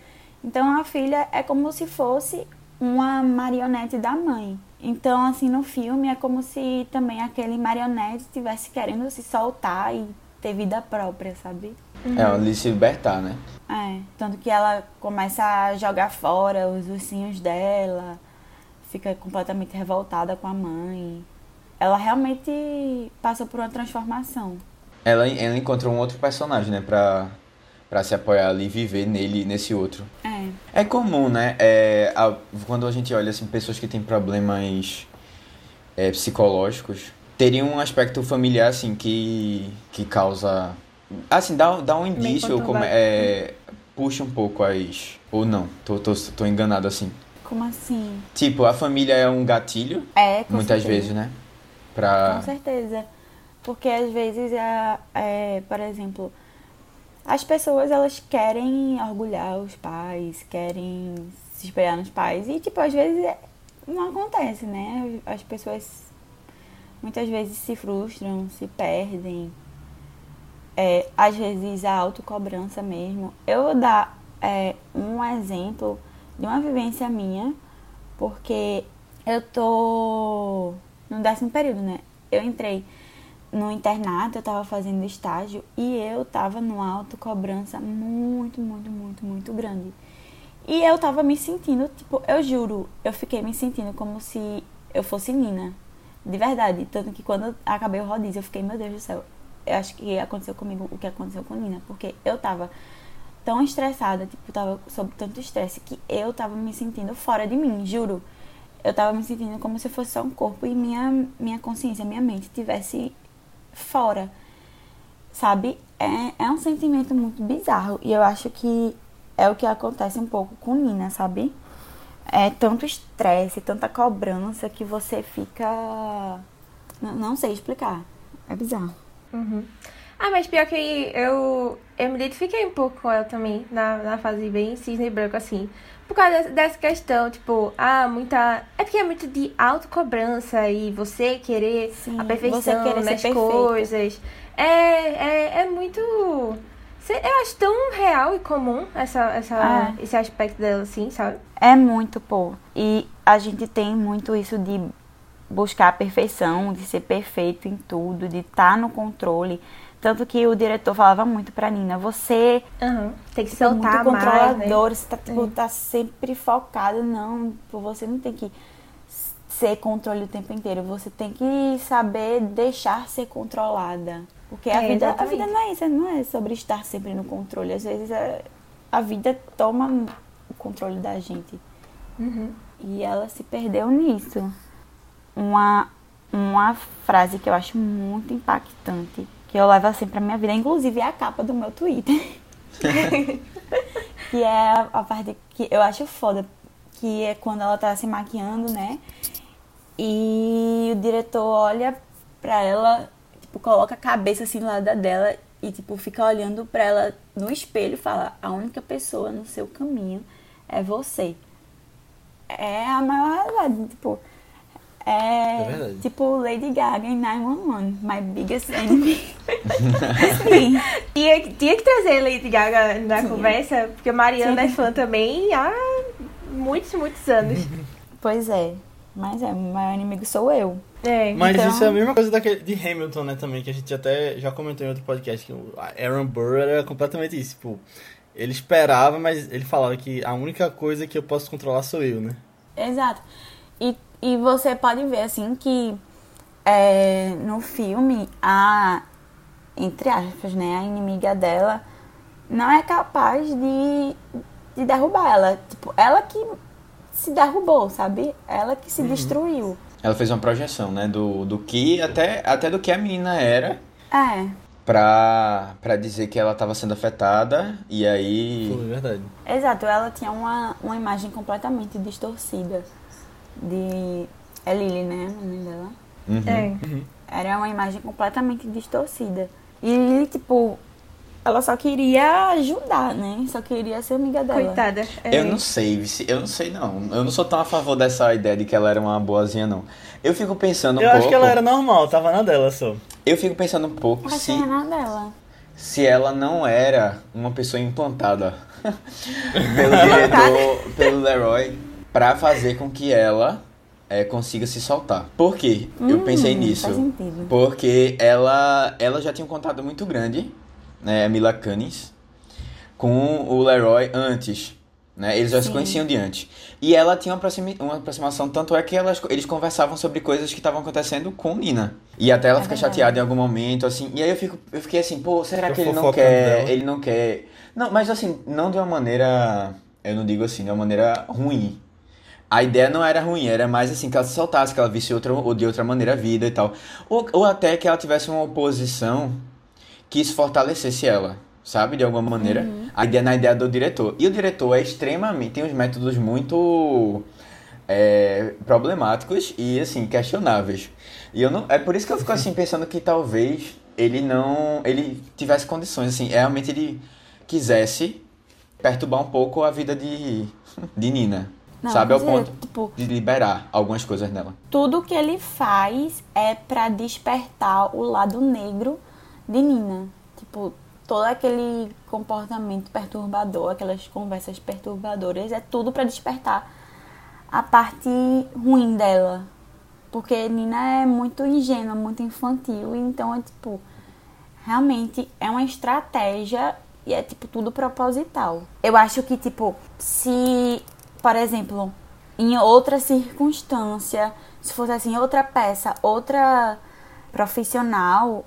[SPEAKER 2] Então, a filha é como se fosse uma marionete da mãe. Então, assim, no filme é como se também aquele marionete estivesse querendo se soltar e ter vida própria, sabe?
[SPEAKER 3] É, ela de se libertar, né?
[SPEAKER 2] É, tanto que ela começa a jogar fora os ursinhos dela, fica completamente revoltada com a mãe. Ela realmente passa por uma transformação.
[SPEAKER 3] Ela, ela encontrou um outro personagem, né? Pra, pra se apoiar ali e viver nele, nesse outro.
[SPEAKER 2] É,
[SPEAKER 3] É comum, né? É, a- quando a gente olha assim, pessoas que têm problemas é, psicológicos, teria um aspecto familiar assim que, que causa. Assim, dá, dá um indício, como, é, puxa um pouco as. Ou não, tô, tô, tô enganado assim.
[SPEAKER 2] como assim?
[SPEAKER 3] Tipo, a família é um gatilho,
[SPEAKER 2] É, com
[SPEAKER 3] muitas
[SPEAKER 2] certeza.
[SPEAKER 3] vezes, né? Pra.
[SPEAKER 2] Com certeza. Porque às vezes, é, é, por exemplo, as pessoas elas querem orgulhar os pais, querem se espelhar nos pais. E, tipo, às vezes é- não acontece, né? As pessoas muitas vezes se frustram, se perdem. É, às vezes a autocobrança mesmo. Eu vou dar é, um exemplo de uma vivência minha, porque eu tô no décimo período, né? Eu entrei no internato, eu tava fazendo estágio e eu tava numa autocobrança muito, muito, muito, muito grande. E eu tava me sentindo, tipo, eu juro, eu fiquei me sentindo como se eu fosse Nina. De verdade. Tanto que quando acabei o rodízio, eu fiquei, meu Deus do céu. Eu acho que aconteceu comigo o que aconteceu com Nina. Porque eu tava tão estressada, tipo, tava sob tanto estresse que eu tava me sentindo fora de mim, juro. Eu tava me sentindo como se fosse só um corpo e minha, minha consciência, minha mente tivesse fora. sabe? É, é um sentimento muito bizarro. E eu acho que é o que acontece um pouco com Nina, sabe? É tanto estresse, tanta cobrança que você fica. Não, sei explicar. É bizarro.
[SPEAKER 1] Uhum. Ah, mas pior que eu, eu me identifiquei um pouco com ela também, na, na fase bem cisne branco, assim. Por causa dessa questão, tipo, ah, muita. É porque é muito de autocobrança e você querer
[SPEAKER 2] Sim,
[SPEAKER 1] a perfeição
[SPEAKER 2] querer
[SPEAKER 1] nas coisas. É, é, é muito. Eu acho tão real e comum essa, essa,
[SPEAKER 2] É.
[SPEAKER 1] esse aspecto dela, assim, sabe?
[SPEAKER 2] É muito, pô. E a gente tem muito isso de buscar a perfeição, de ser perfeito em tudo, de estar no controle. Tanto que o diretor falava muito pra Nina, você
[SPEAKER 1] Aham. Tem que
[SPEAKER 2] é
[SPEAKER 1] soltar
[SPEAKER 2] muito
[SPEAKER 1] mais, né?
[SPEAKER 2] controlador, você tá, tipo, tá sempre focado. Não, tipo, você não tem que ser controle o tempo inteiro. Você tem que saber deixar ser controlada. Porque a,
[SPEAKER 1] É,
[SPEAKER 2] vida, a vida não é isso, não é sobre estar sempre no controle. Às vezes é- a vida toma o controle da gente.
[SPEAKER 1] Uhum.
[SPEAKER 2] E ela se perdeu nisso. Uma, uma frase que eu acho muito impactante, que eu levo assim pra minha vida, inclusive é a capa do meu Twitter. (laughs) que é a, parte que eu acho foda, que é quando ela tá se maquiando, né? E o diretor olha pra ela, tipo, coloca a cabeça assim do lado dela e tipo fica olhando pra ela no espelho e fala: "A única pessoa no seu caminho é você". É a maior tipo, é,
[SPEAKER 4] É verdade.
[SPEAKER 2] tipo Lady Gaga em 911, my biggest enemy. (laughs) Sim.
[SPEAKER 1] Tinha, que- tinha que trazer Lady Gaga na
[SPEAKER 2] Tinha.
[SPEAKER 1] conversa, porque Mariana
[SPEAKER 2] Sim.
[SPEAKER 1] é fã também há muitos, muitos anos. (laughs)
[SPEAKER 2] Pois é. Mas é, o maior inimigo sou eu.
[SPEAKER 1] É.
[SPEAKER 4] Mas
[SPEAKER 2] Então-
[SPEAKER 4] isso é a mesma coisa daquele, de Hamilton, né, também, que a gente até já comentou em outro podcast, que o Aaron Burr era completamente isso, tipo, ele esperava, mas ele falava que a única coisa que eu posso controlar sou eu, né?
[SPEAKER 2] Exato. E, você pode ver, assim, que é, no filme, a, entre aspas, né, a inimiga dela não é capaz de, de derrubar ela. Tipo, ela que se derrubou, sabe? Ela que se destruiu.
[SPEAKER 3] Ela fez uma projeção, né? Do, do que, até, até do que a menina era,
[SPEAKER 2] É,
[SPEAKER 3] pra, pra dizer que ela tava sendo afetada, e aí.
[SPEAKER 4] Foi verdade.
[SPEAKER 2] exato. Ela tinha uma, uma imagem completamente distorcida de... É Lily, né, o nome dela?
[SPEAKER 3] Uhum.
[SPEAKER 1] É.
[SPEAKER 2] Era uma imagem completamente distorcida. E, tipo, ela só queria ajudar, né? Só queria ser amiga dela.
[SPEAKER 1] Coitada. É.
[SPEAKER 3] Eu não sei, Vici, eu não sei não. Eu não sou tão a favor dessa ideia de que ela era uma boazinha, não. Eu fico pensando um
[SPEAKER 4] eu
[SPEAKER 3] pouco.
[SPEAKER 4] acho que ela era normal, tava na dela só.
[SPEAKER 3] Eu fico pensando um pouco
[SPEAKER 2] Mas
[SPEAKER 3] se,
[SPEAKER 2] nada dela.
[SPEAKER 3] se ela não era uma pessoa implantada (laughs) pelo diretor, pelo Leroy, pra fazer com que ela eh, consiga se soltar. Por quê? eu
[SPEAKER 2] Hum,
[SPEAKER 3] pensei nisso.
[SPEAKER 2] Faz sentido.
[SPEAKER 3] Porque ela, ela já tinha um contato muito grande, né, a Mila Kunis, com o Leroy antes, né? Eles já se
[SPEAKER 2] Sim.
[SPEAKER 3] conheciam de antes. E ela tinha uma, aproximi- uma aproximação, tanto é que elas, eles conversavam sobre coisas que estavam acontecendo com Nina. E até ela
[SPEAKER 2] É
[SPEAKER 3] fica
[SPEAKER 2] verdade.
[SPEAKER 3] chateada em algum momento, assim. E aí eu, fico, eu fiquei assim, pô, será
[SPEAKER 4] Fica
[SPEAKER 3] que ele não quer?
[SPEAKER 4] dela.
[SPEAKER 3] Ele não quer. Não, mas assim, não de uma maneira. Eu não digo assim, de uma maneira ruim. A ideia não era ruim, era mais assim, que ela se soltasse, que ela visse outra, ou de outra maneira a vida e tal. Ou, ou até que ela tivesse uma oposição que isso fortalecesse ela, sabe? De alguma maneira. A ideia na ideia do diretor. E o diretor é extremamente. tem uns métodos muito é, problemáticos e assim, questionáveis. E eu não. É por isso que eu fico assim (laughs) pensando que talvez ele não. ele tivesse condições, assim, realmente ele quisesse perturbar um pouco a vida de, (laughs) de Nina.
[SPEAKER 2] Não,
[SPEAKER 3] sabe? Ao
[SPEAKER 2] dizer,
[SPEAKER 3] ponto
[SPEAKER 2] Tipo,
[SPEAKER 3] de liberar algumas coisas nela.
[SPEAKER 2] tudo que ele faz é pra despertar o lado negro de Nina. Tipo, todo aquele comportamento perturbador, aquelas conversas perturbadoras, é tudo pra despertar a parte ruim dela. Porque Nina é muito ingênua, muito infantil, então é tipo, realmente é uma estratégia e é tipo tudo proposital. Eu acho que tipo, se, por exemplo, em outra circunstância, se fosse assim outra peça, outra profissional,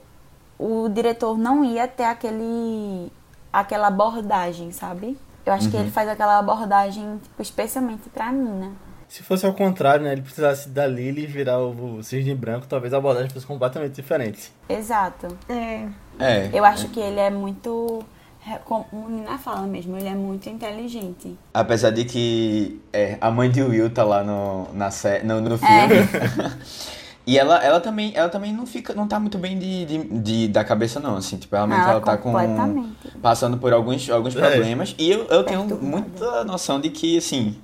[SPEAKER 2] o diretor não ia ter aquele aquela abordagem, sabe? Eu acho que ele faz aquela abordagem tipo, especialmente pra Nina.
[SPEAKER 4] Se fosse ao contrário, né, ele precisasse da Lily virar o, o cisne branco, talvez a abordagem fosse completamente diferente.
[SPEAKER 2] Exato.
[SPEAKER 1] É.
[SPEAKER 3] É.
[SPEAKER 2] Eu acho que ele é muito. É, Como a Nina fala mesmo, ele é muito inteligente.
[SPEAKER 3] Apesar de que é, a mãe de Will tá lá no, na sé, no, no
[SPEAKER 2] É.
[SPEAKER 3] filme. (laughs) e ela, ela também, ela também não fica, não tá muito bem de, de, de- da cabeça não, assim, tipo, realmente
[SPEAKER 2] Ela
[SPEAKER 3] ela, tá com passando por alguns, alguns
[SPEAKER 4] É.
[SPEAKER 3] problemas e eu, eu tenho muita noção de que, assim,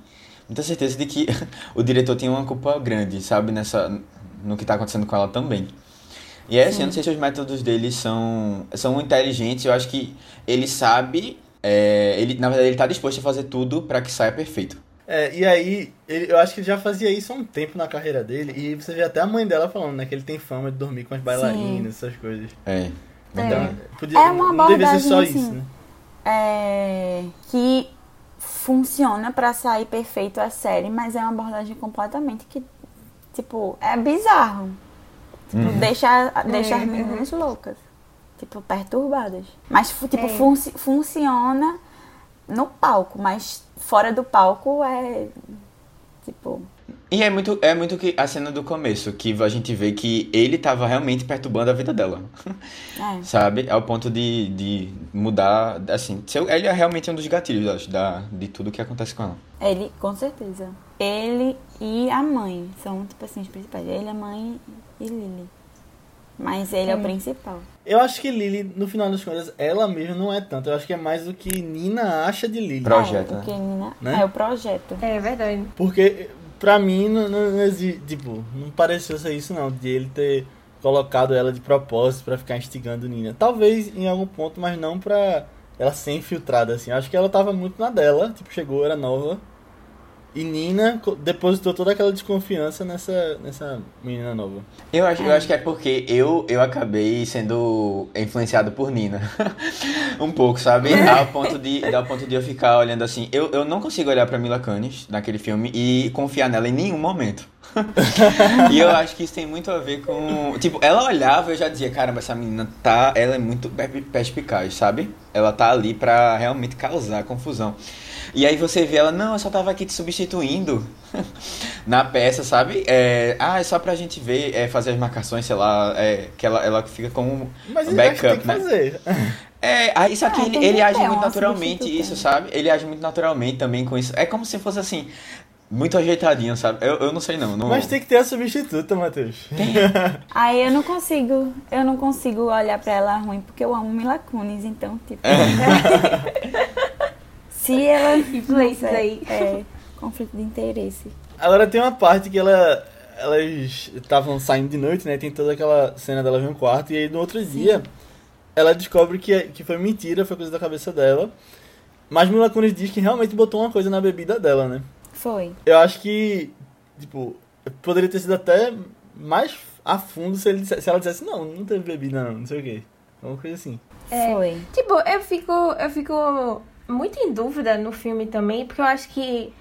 [SPEAKER 3] muita certeza de que (laughs) o diretor tem uma culpa grande, sabe, nessa no que tá acontecendo com ela também. E é assim, eu não sei se os métodos dele são, são inteligentes, eu acho que ele sabe, é, ele, na verdade ele tá disposto a fazer tudo pra que saia perfeito.
[SPEAKER 4] É, e aí, ele- eu acho que ele já fazia isso há um tempo na carreira dele, e você vê até a mãe dela falando, né, que ele tem fama de dormir com as bailarinas, essas coisas.
[SPEAKER 3] É.
[SPEAKER 4] Então, podia,
[SPEAKER 2] É uma
[SPEAKER 4] não devia ser
[SPEAKER 2] abordagem
[SPEAKER 4] só
[SPEAKER 2] assim.
[SPEAKER 4] isso, né?
[SPEAKER 2] É, que funciona pra sair perfeito a série, mas é uma abordagem completamente que, tipo, é bizarro. Tipo, deixa, deixa
[SPEAKER 1] É,
[SPEAKER 2] as meninas loucas. Tipo, perturbadas. Mas, tipo,
[SPEAKER 1] É.
[SPEAKER 2] funci- funciona no palco, mas fora do palco é. Tipo.
[SPEAKER 3] E é muito, é muito que a cena do começo, que a gente vê que ele tava realmente perturbando a vida dela. (laughs)
[SPEAKER 2] É.
[SPEAKER 3] Sabe? Ao ponto de, de mudar, assim, seu- ele é realmente um dos gatilhos, eu acho, da, de tudo que acontece com ela.
[SPEAKER 2] Ele, com certeza. Ele e a mãe são, tipo assim, os principais. Ele, a mãe e Lily. Mas ele é o principal.
[SPEAKER 4] Eu acho que Lily, no final das contas, ela mesma não é tanto. Eu acho que é mais o que Nina acha de Lily.
[SPEAKER 3] Projeto,
[SPEAKER 2] é,
[SPEAKER 3] né?
[SPEAKER 2] Nina,
[SPEAKER 4] Né?
[SPEAKER 2] é o projeto.
[SPEAKER 1] É verdade.
[SPEAKER 4] Porque, pra mim, não, não, não tipo, não pareceu ser isso não, de ele ter colocado ela de propósito pra ficar instigando Nina. Talvez em algum ponto, mas não pra ela ser infiltrada, assim. Acho que ela tava muito na dela, tipo, chegou, era nova. E Nina depositou toda aquela desconfiança nessa, nessa menina nova.
[SPEAKER 3] Eu acho, eu acho que é porque eu, eu acabei sendo influenciado por Nina. (laughs) um pouco, sabe? Ao ponto de, ao ponto de eu ficar olhando assim. Eu, eu não consigo olhar pra Mila Kunis naquele filme e confiar nela em nenhum momento. (laughs) e eu acho que isso tem muito a ver com. Tipo, ela olhava e eu já dizia, caramba, essa menina tá. Ela é muito per- perspicaz, sabe? Ela tá ali pra realmente causar confusão. E aí você vê ela, não, eu só tava aqui te substituindo (laughs) na peça, sabe? É, ah, é só pra gente ver, é, fazer as marcações, sei lá, é, que ela, ela fica como
[SPEAKER 4] Mas
[SPEAKER 3] um
[SPEAKER 4] tem
[SPEAKER 3] backup,
[SPEAKER 4] que
[SPEAKER 3] né?
[SPEAKER 4] fazer.
[SPEAKER 3] É, aí só que
[SPEAKER 2] É,
[SPEAKER 3] ele,
[SPEAKER 2] tem
[SPEAKER 3] ele
[SPEAKER 2] ter
[SPEAKER 3] age muito naturalmente isso, sabe? Ele age muito naturalmente também com isso. É como se fosse assim, muito ajeitadinho, sabe? Eu, eu não sei não. não...
[SPEAKER 4] Mas tem que ter a substituta, Matheus.
[SPEAKER 2] Aí (laughs) eu não consigo, eu não consigo olhar pra ela ruim, porque eu amo Mila Kunis, então, tipo. (laughs) se ela. (laughs)
[SPEAKER 1] Influências aí.
[SPEAKER 2] É, conflito de interesse.
[SPEAKER 4] Agora tem uma parte que ela. Elas estavam saindo de noite, né? Tem toda aquela cena dela ver um quarto. E aí no outro dia, ela descobre que, que foi mentira, foi coisa da cabeça dela. Mas Mila Kunis diz que realmente botou uma coisa na bebida dela, né?
[SPEAKER 2] Foi.
[SPEAKER 4] Eu acho que, tipo, poderia ter sido até mais a fundo se, ele, se ela dissesse, não, não teve bebida não, não sei o quê. Alguma coisa assim.
[SPEAKER 1] É.
[SPEAKER 2] Foi.
[SPEAKER 1] Tipo, eu fico, eu fico muito em dúvida no filme também, porque eu acho que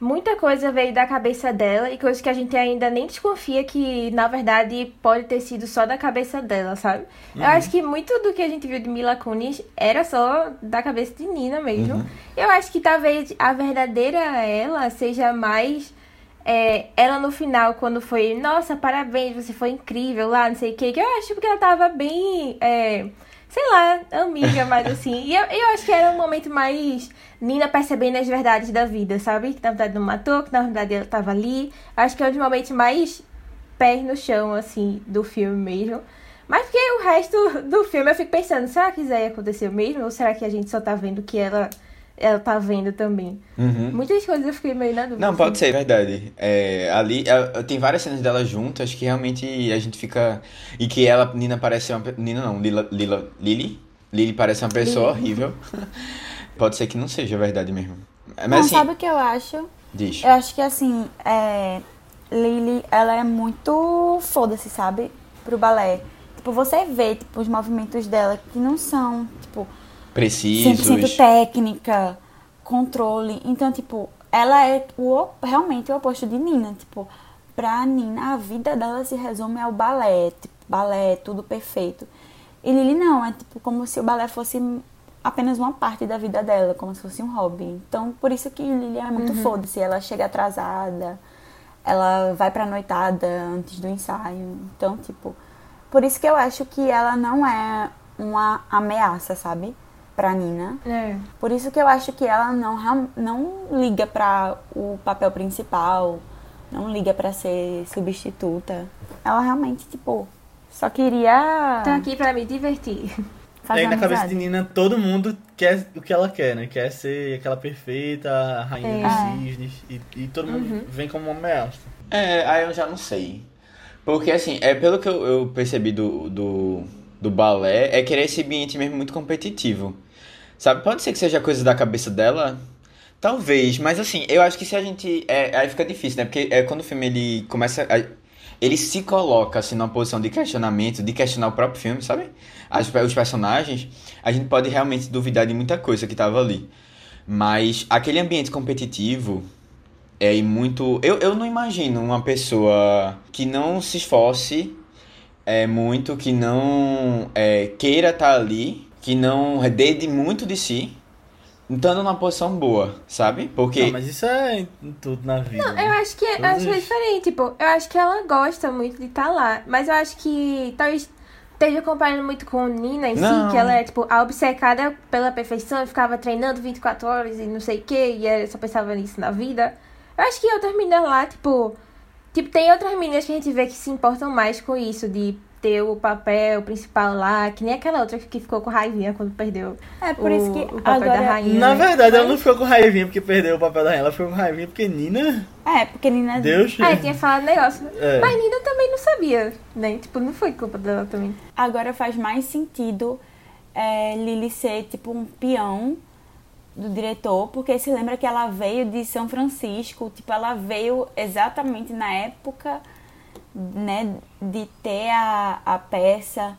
[SPEAKER 1] muita coisa veio da cabeça dela e coisas que a gente ainda nem desconfia que, na verdade, pode ter sido só da cabeça dela, sabe? Eu acho que muito do que a gente viu de Mila Kunis era só da cabeça de Nina mesmo. Eu acho que talvez a verdadeira ela seja mais é, ela no final, quando foi, nossa, parabéns, você foi incrível lá, não sei o que, que eu acho que ela tava bem, é, sei lá, amiga, mas assim. E eu, eu acho que era um momento mais Nina percebendo as verdades da vida, sabe? Que na verdade não matou, que na verdade ela tava ali. Acho que é um dos momentos mais pés no chão, assim, do filme mesmo. Mas porque o resto do filme eu fico pensando, será que isso aí aconteceu mesmo? Ou será que a gente só tá vendo que ela, ela tá vendo também?
[SPEAKER 3] Uhum.
[SPEAKER 1] Muitas coisas eu fiquei meio na dúvida.
[SPEAKER 3] Não, pode
[SPEAKER 1] assim.
[SPEAKER 3] ser, verdade. É, ali é, tem várias cenas delas juntas que realmente a gente fica. E que ela, Nina, parece uma. Nina não, Lila, Lila, Lily? Lily parece uma pessoa horrível. (laughs) pode ser que não seja verdade mesmo. Mas
[SPEAKER 2] não,
[SPEAKER 3] assim,
[SPEAKER 2] sabe o que eu acho?
[SPEAKER 3] diz.
[SPEAKER 2] Eu acho que assim, é, Lily, ela é muito foda-se, sabe? Pro balé. Tipo, você vê, tipo, os movimentos dela que não são, tipo, 100%
[SPEAKER 3] Precisos.
[SPEAKER 2] técnica, controle. Então, tipo, ela é o, realmente o oposto de Nina. Tipo, pra Nina, a vida dela se resume ao balé. Tipo, balé, tudo perfeito. E Lily não, é tipo como se o balé fosse apenas uma parte da vida dela, como se fosse um hobby. Então, por isso que Lily é muito foda-se. Ela chega atrasada, ela vai pra noitada antes do ensaio. Então, tipo, por isso que eu acho que ela não é uma ameaça, sabe? Pra Nina.
[SPEAKER 1] É.
[SPEAKER 2] Por isso que eu acho que ela não, não liga pra o papel principal, não liga pra ser substituta. Ela realmente, tipo, só queria
[SPEAKER 1] Tô aqui pra me divertir.
[SPEAKER 2] fazer (laughs)
[SPEAKER 4] Aí na cabeça
[SPEAKER 2] amizade.
[SPEAKER 4] de Nina, todo mundo quer o que ela quer, né? Quer ser aquela perfeita a rainha
[SPEAKER 1] É.
[SPEAKER 4] dos
[SPEAKER 2] É.
[SPEAKER 4] cisnes. E, e todo mundo vem como uma ameaça.
[SPEAKER 3] É, aí eu já não sei. Porque assim, é pelo que eu, eu percebi do, do, do balé, é querer esse ambiente mesmo muito competitivo. Sabe, pode ser que seja coisa da cabeça dela. Talvez, mas assim, eu acho que se a gente. É, aí fica difícil, né? Porque é quando o filme ele começa. a- ele se coloca assim numa posição de questionamento, de questionar o próprio filme, sabe? As, os personagens, a gente pode realmente duvidar de muita coisa que tava ali. Mas aquele ambiente competitivo é muito. Eu, eu não imagino uma pessoa que não se esforce é, muito, que não é, queira estar ali, que não dê de muito de si, estando numa posição boa, sabe? Porque.
[SPEAKER 4] Não, mas isso é em tudo na vida.
[SPEAKER 1] Eu
[SPEAKER 4] né?
[SPEAKER 1] acho que eu
[SPEAKER 4] Todos
[SPEAKER 1] acho que é diferente, tipo, eu acho que ela gosta muito de estar lá, mas eu acho que talvez esteja comparando muito com Nina em
[SPEAKER 3] Não.
[SPEAKER 1] si, que ela é, tipo, a obcecada pela perfeição, ficava treinando 24 horas e não sei o que, e ela só pensava nisso na vida. Eu acho que outras meninas lá, tipo, tipo, tem outras meninas que a gente vê que se importam mais com isso, de ter o papel principal lá, que nem aquela outra que ficou com raivinha quando perdeu
[SPEAKER 2] É por
[SPEAKER 1] o,
[SPEAKER 2] isso que
[SPEAKER 1] o papel
[SPEAKER 2] agora
[SPEAKER 1] da rainha.
[SPEAKER 4] Na
[SPEAKER 1] né?
[SPEAKER 4] verdade, ela não ficou com raivinha porque perdeu o papel da rainha. Ela ficou com raivinha porque Nina.
[SPEAKER 2] É, porque Nina
[SPEAKER 4] Deus.
[SPEAKER 1] Ah, eu tinha falado negócio.
[SPEAKER 4] É.
[SPEAKER 1] Mas Nina também não sabia, né? Tipo, não foi culpa dela também.
[SPEAKER 2] agora faz mais sentido é, Lily ser tipo um peão do diretor, porque se lembra que ela veio de São Francisco, tipo, ela veio exatamente na época, né, de ter a, a peça.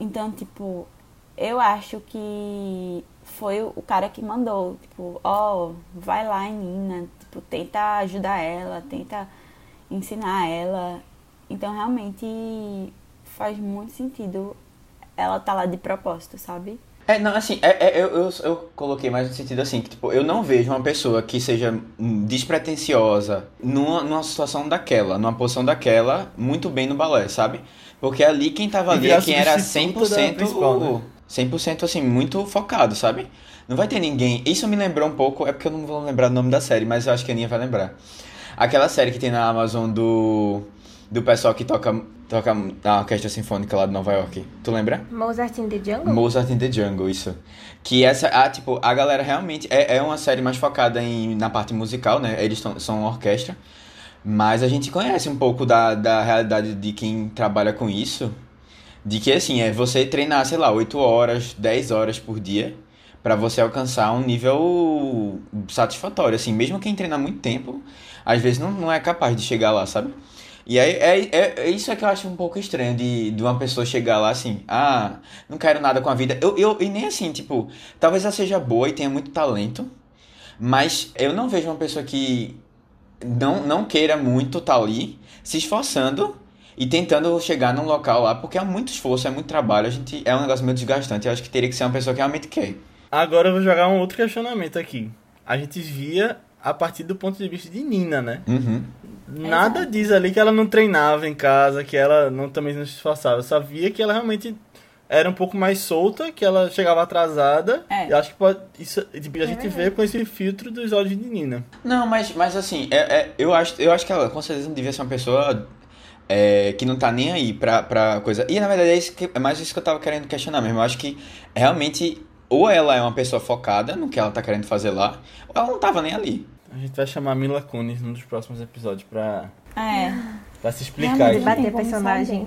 [SPEAKER 2] Então, tipo, eu acho que foi o cara que mandou, tipo, ó, vai lá, Nina, tipo, tenta ajudar ela, tenta ensinar ela. Então, realmente faz muito sentido ela tá lá de propósito, sabe?
[SPEAKER 3] É, não, assim, é, é, eu, eu, eu coloquei mais no sentido assim, que tipo, eu não vejo uma pessoa que seja despretensiosa numa, numa situação daquela, numa posição daquela, muito bem no balé, sabe? Porque ali quem tava ali é quem era
[SPEAKER 4] substituta da
[SPEAKER 3] 100%,
[SPEAKER 4] principal, né?
[SPEAKER 3] 100% assim, muito focado, sabe? Não vai ter ninguém. Isso me lembrou um pouco, é porque eu não vou lembrar o nome da série, mas eu acho que a Aninha vai lembrar. Aquela série que tem na Amazon do do pessoal que toca toca na orquestra sinfônica lá de Nova York. Tu lembra?
[SPEAKER 1] Mozart in the Jungle?
[SPEAKER 3] Mozart in the Jungle, isso. Que essa, ah, tipo, a galera realmente é, é uma série mais focada em, na parte musical, né? Eles tão, são uma orquestra. Mas a gente conhece um pouco da, da realidade de quem trabalha com isso. De que, assim, é você treinar, sei lá, 8 horas, 10 horas por dia pra você alcançar um nível satisfatório. Assim, mesmo quem treina muito tempo, às vezes não, não é capaz de chegar lá, sabe? E aí, é, é, é isso é que eu acho um pouco estranho de, de uma pessoa chegar lá assim, ah, não quero nada com a vida. Eu, eu, e nem assim, tipo, talvez ela seja boa e tenha muito talento, mas eu não vejo uma pessoa que não, não queira muito estar ali, se esforçando e tentando chegar num local lá, porque é muito esforço, é muito trabalho, a gente, é um negócio meio desgastante. Eu acho que teria que ser uma pessoa que realmente quer.
[SPEAKER 4] Agora eu vou jogar um outro questionamento aqui. A gente via a partir do ponto de vista de Nina, né?
[SPEAKER 3] Uhum.
[SPEAKER 4] Nada diz ali que ela não treinava em casa, que ela não também não se esforçava. Eu só via que ela realmente era um pouco mais solta, que ela chegava atrasada.
[SPEAKER 2] É.
[SPEAKER 4] E eu acho que pode, isso, tipo, a gente vê com esse filtro dos olhos de Nina.
[SPEAKER 3] Não, mas, mas assim, é, é- eu, acho, eu acho que ela com certeza não devia ser uma pessoa é, que não tá nem aí pra, pra coisa. E na verdade é, isso que, é mais isso que eu tava querendo questionar mesmo. Eu acho que realmente ou ela é uma pessoa focada no que ela tá querendo fazer lá, ou ela não tava nem ali.
[SPEAKER 4] A gente vai chamar Mila Kunis num dos próximos episódios pra,
[SPEAKER 2] É.
[SPEAKER 4] pra se explicar
[SPEAKER 2] Realmente,
[SPEAKER 4] aqui.
[SPEAKER 1] Bater personagem.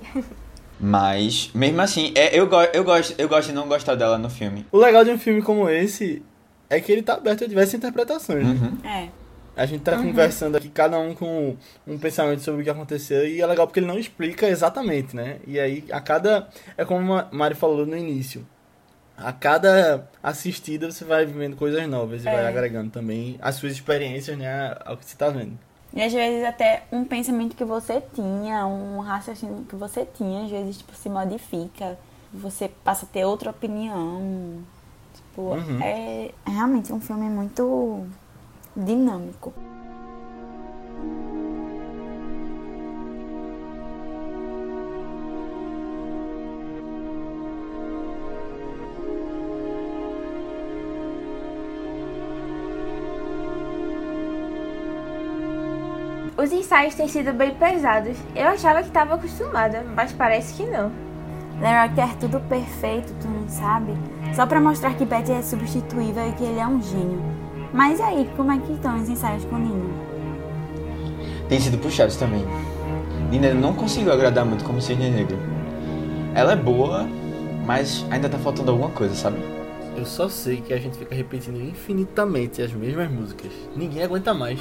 [SPEAKER 3] Mas, mesmo assim, é, eu, go eu, gosto, eu gosto de não gostar dela no filme.
[SPEAKER 4] O legal de um filme como esse é que ele tá aberto a diversas interpretações. né?
[SPEAKER 3] Uhum.
[SPEAKER 2] É.
[SPEAKER 4] A gente tá conversando aqui, cada um com um pensamento sobre o que aconteceu, e é legal porque ele não explica exatamente, né? E aí, a cada. É como a Mari falou no início. A cada assistida você vai vivendo coisas novas e
[SPEAKER 2] É.
[SPEAKER 4] vai agregando também as suas experiências, né? Ao que você tá vendo.
[SPEAKER 2] E às vezes até um pensamento que você tinha, um raciocínio que você tinha, às vezes tipo, se modifica. Você passa a ter outra opinião. Tipo,
[SPEAKER 4] Uhum.
[SPEAKER 2] é realmente um filme muito dinâmico.
[SPEAKER 1] Os ensaios têm sido bem pesados. Eu achava que estava acostumada, mas parece que não.
[SPEAKER 2] Leroy quer tudo perfeito, tu não sabe? Só pra mostrar que Betty é substituível e que ele é um gênio. Mas e aí, como é que estão os ensaios com Nina?
[SPEAKER 3] Tem sido puxados também. Nina não conseguiu agradar muito como Cisne Negro. Ela é boa, mas ainda tá faltando alguma coisa, sabe?
[SPEAKER 4] Eu só sei que a gente fica repetindo infinitamente as mesmas músicas. Ninguém aguenta mais.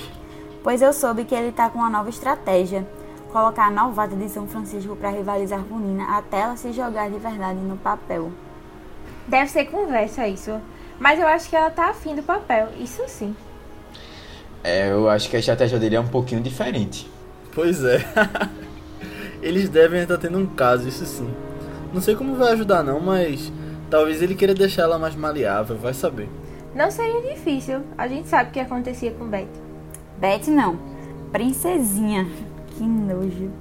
[SPEAKER 2] Pois eu soube que ele tá com uma nova estratégia. Colocar a novata de São Francisco pra rivalizar com Nina até ela se jogar de verdade no papel.
[SPEAKER 1] Deve ser conversa isso. Mas eu acho que ela tá afim do papel, isso sim.
[SPEAKER 3] É, eu acho que a estratégia dele é um pouquinho diferente.
[SPEAKER 4] Pois é. (laughs) Eles devem estar tendo um caso, isso sim. Não sei como vai ajudar não, mas talvez ele queira deixar ela mais maleável, vai saber.
[SPEAKER 1] Não seria difícil. A gente sabe o que acontecia com Betty.
[SPEAKER 2] Betty não. Princesinha. Que nojo.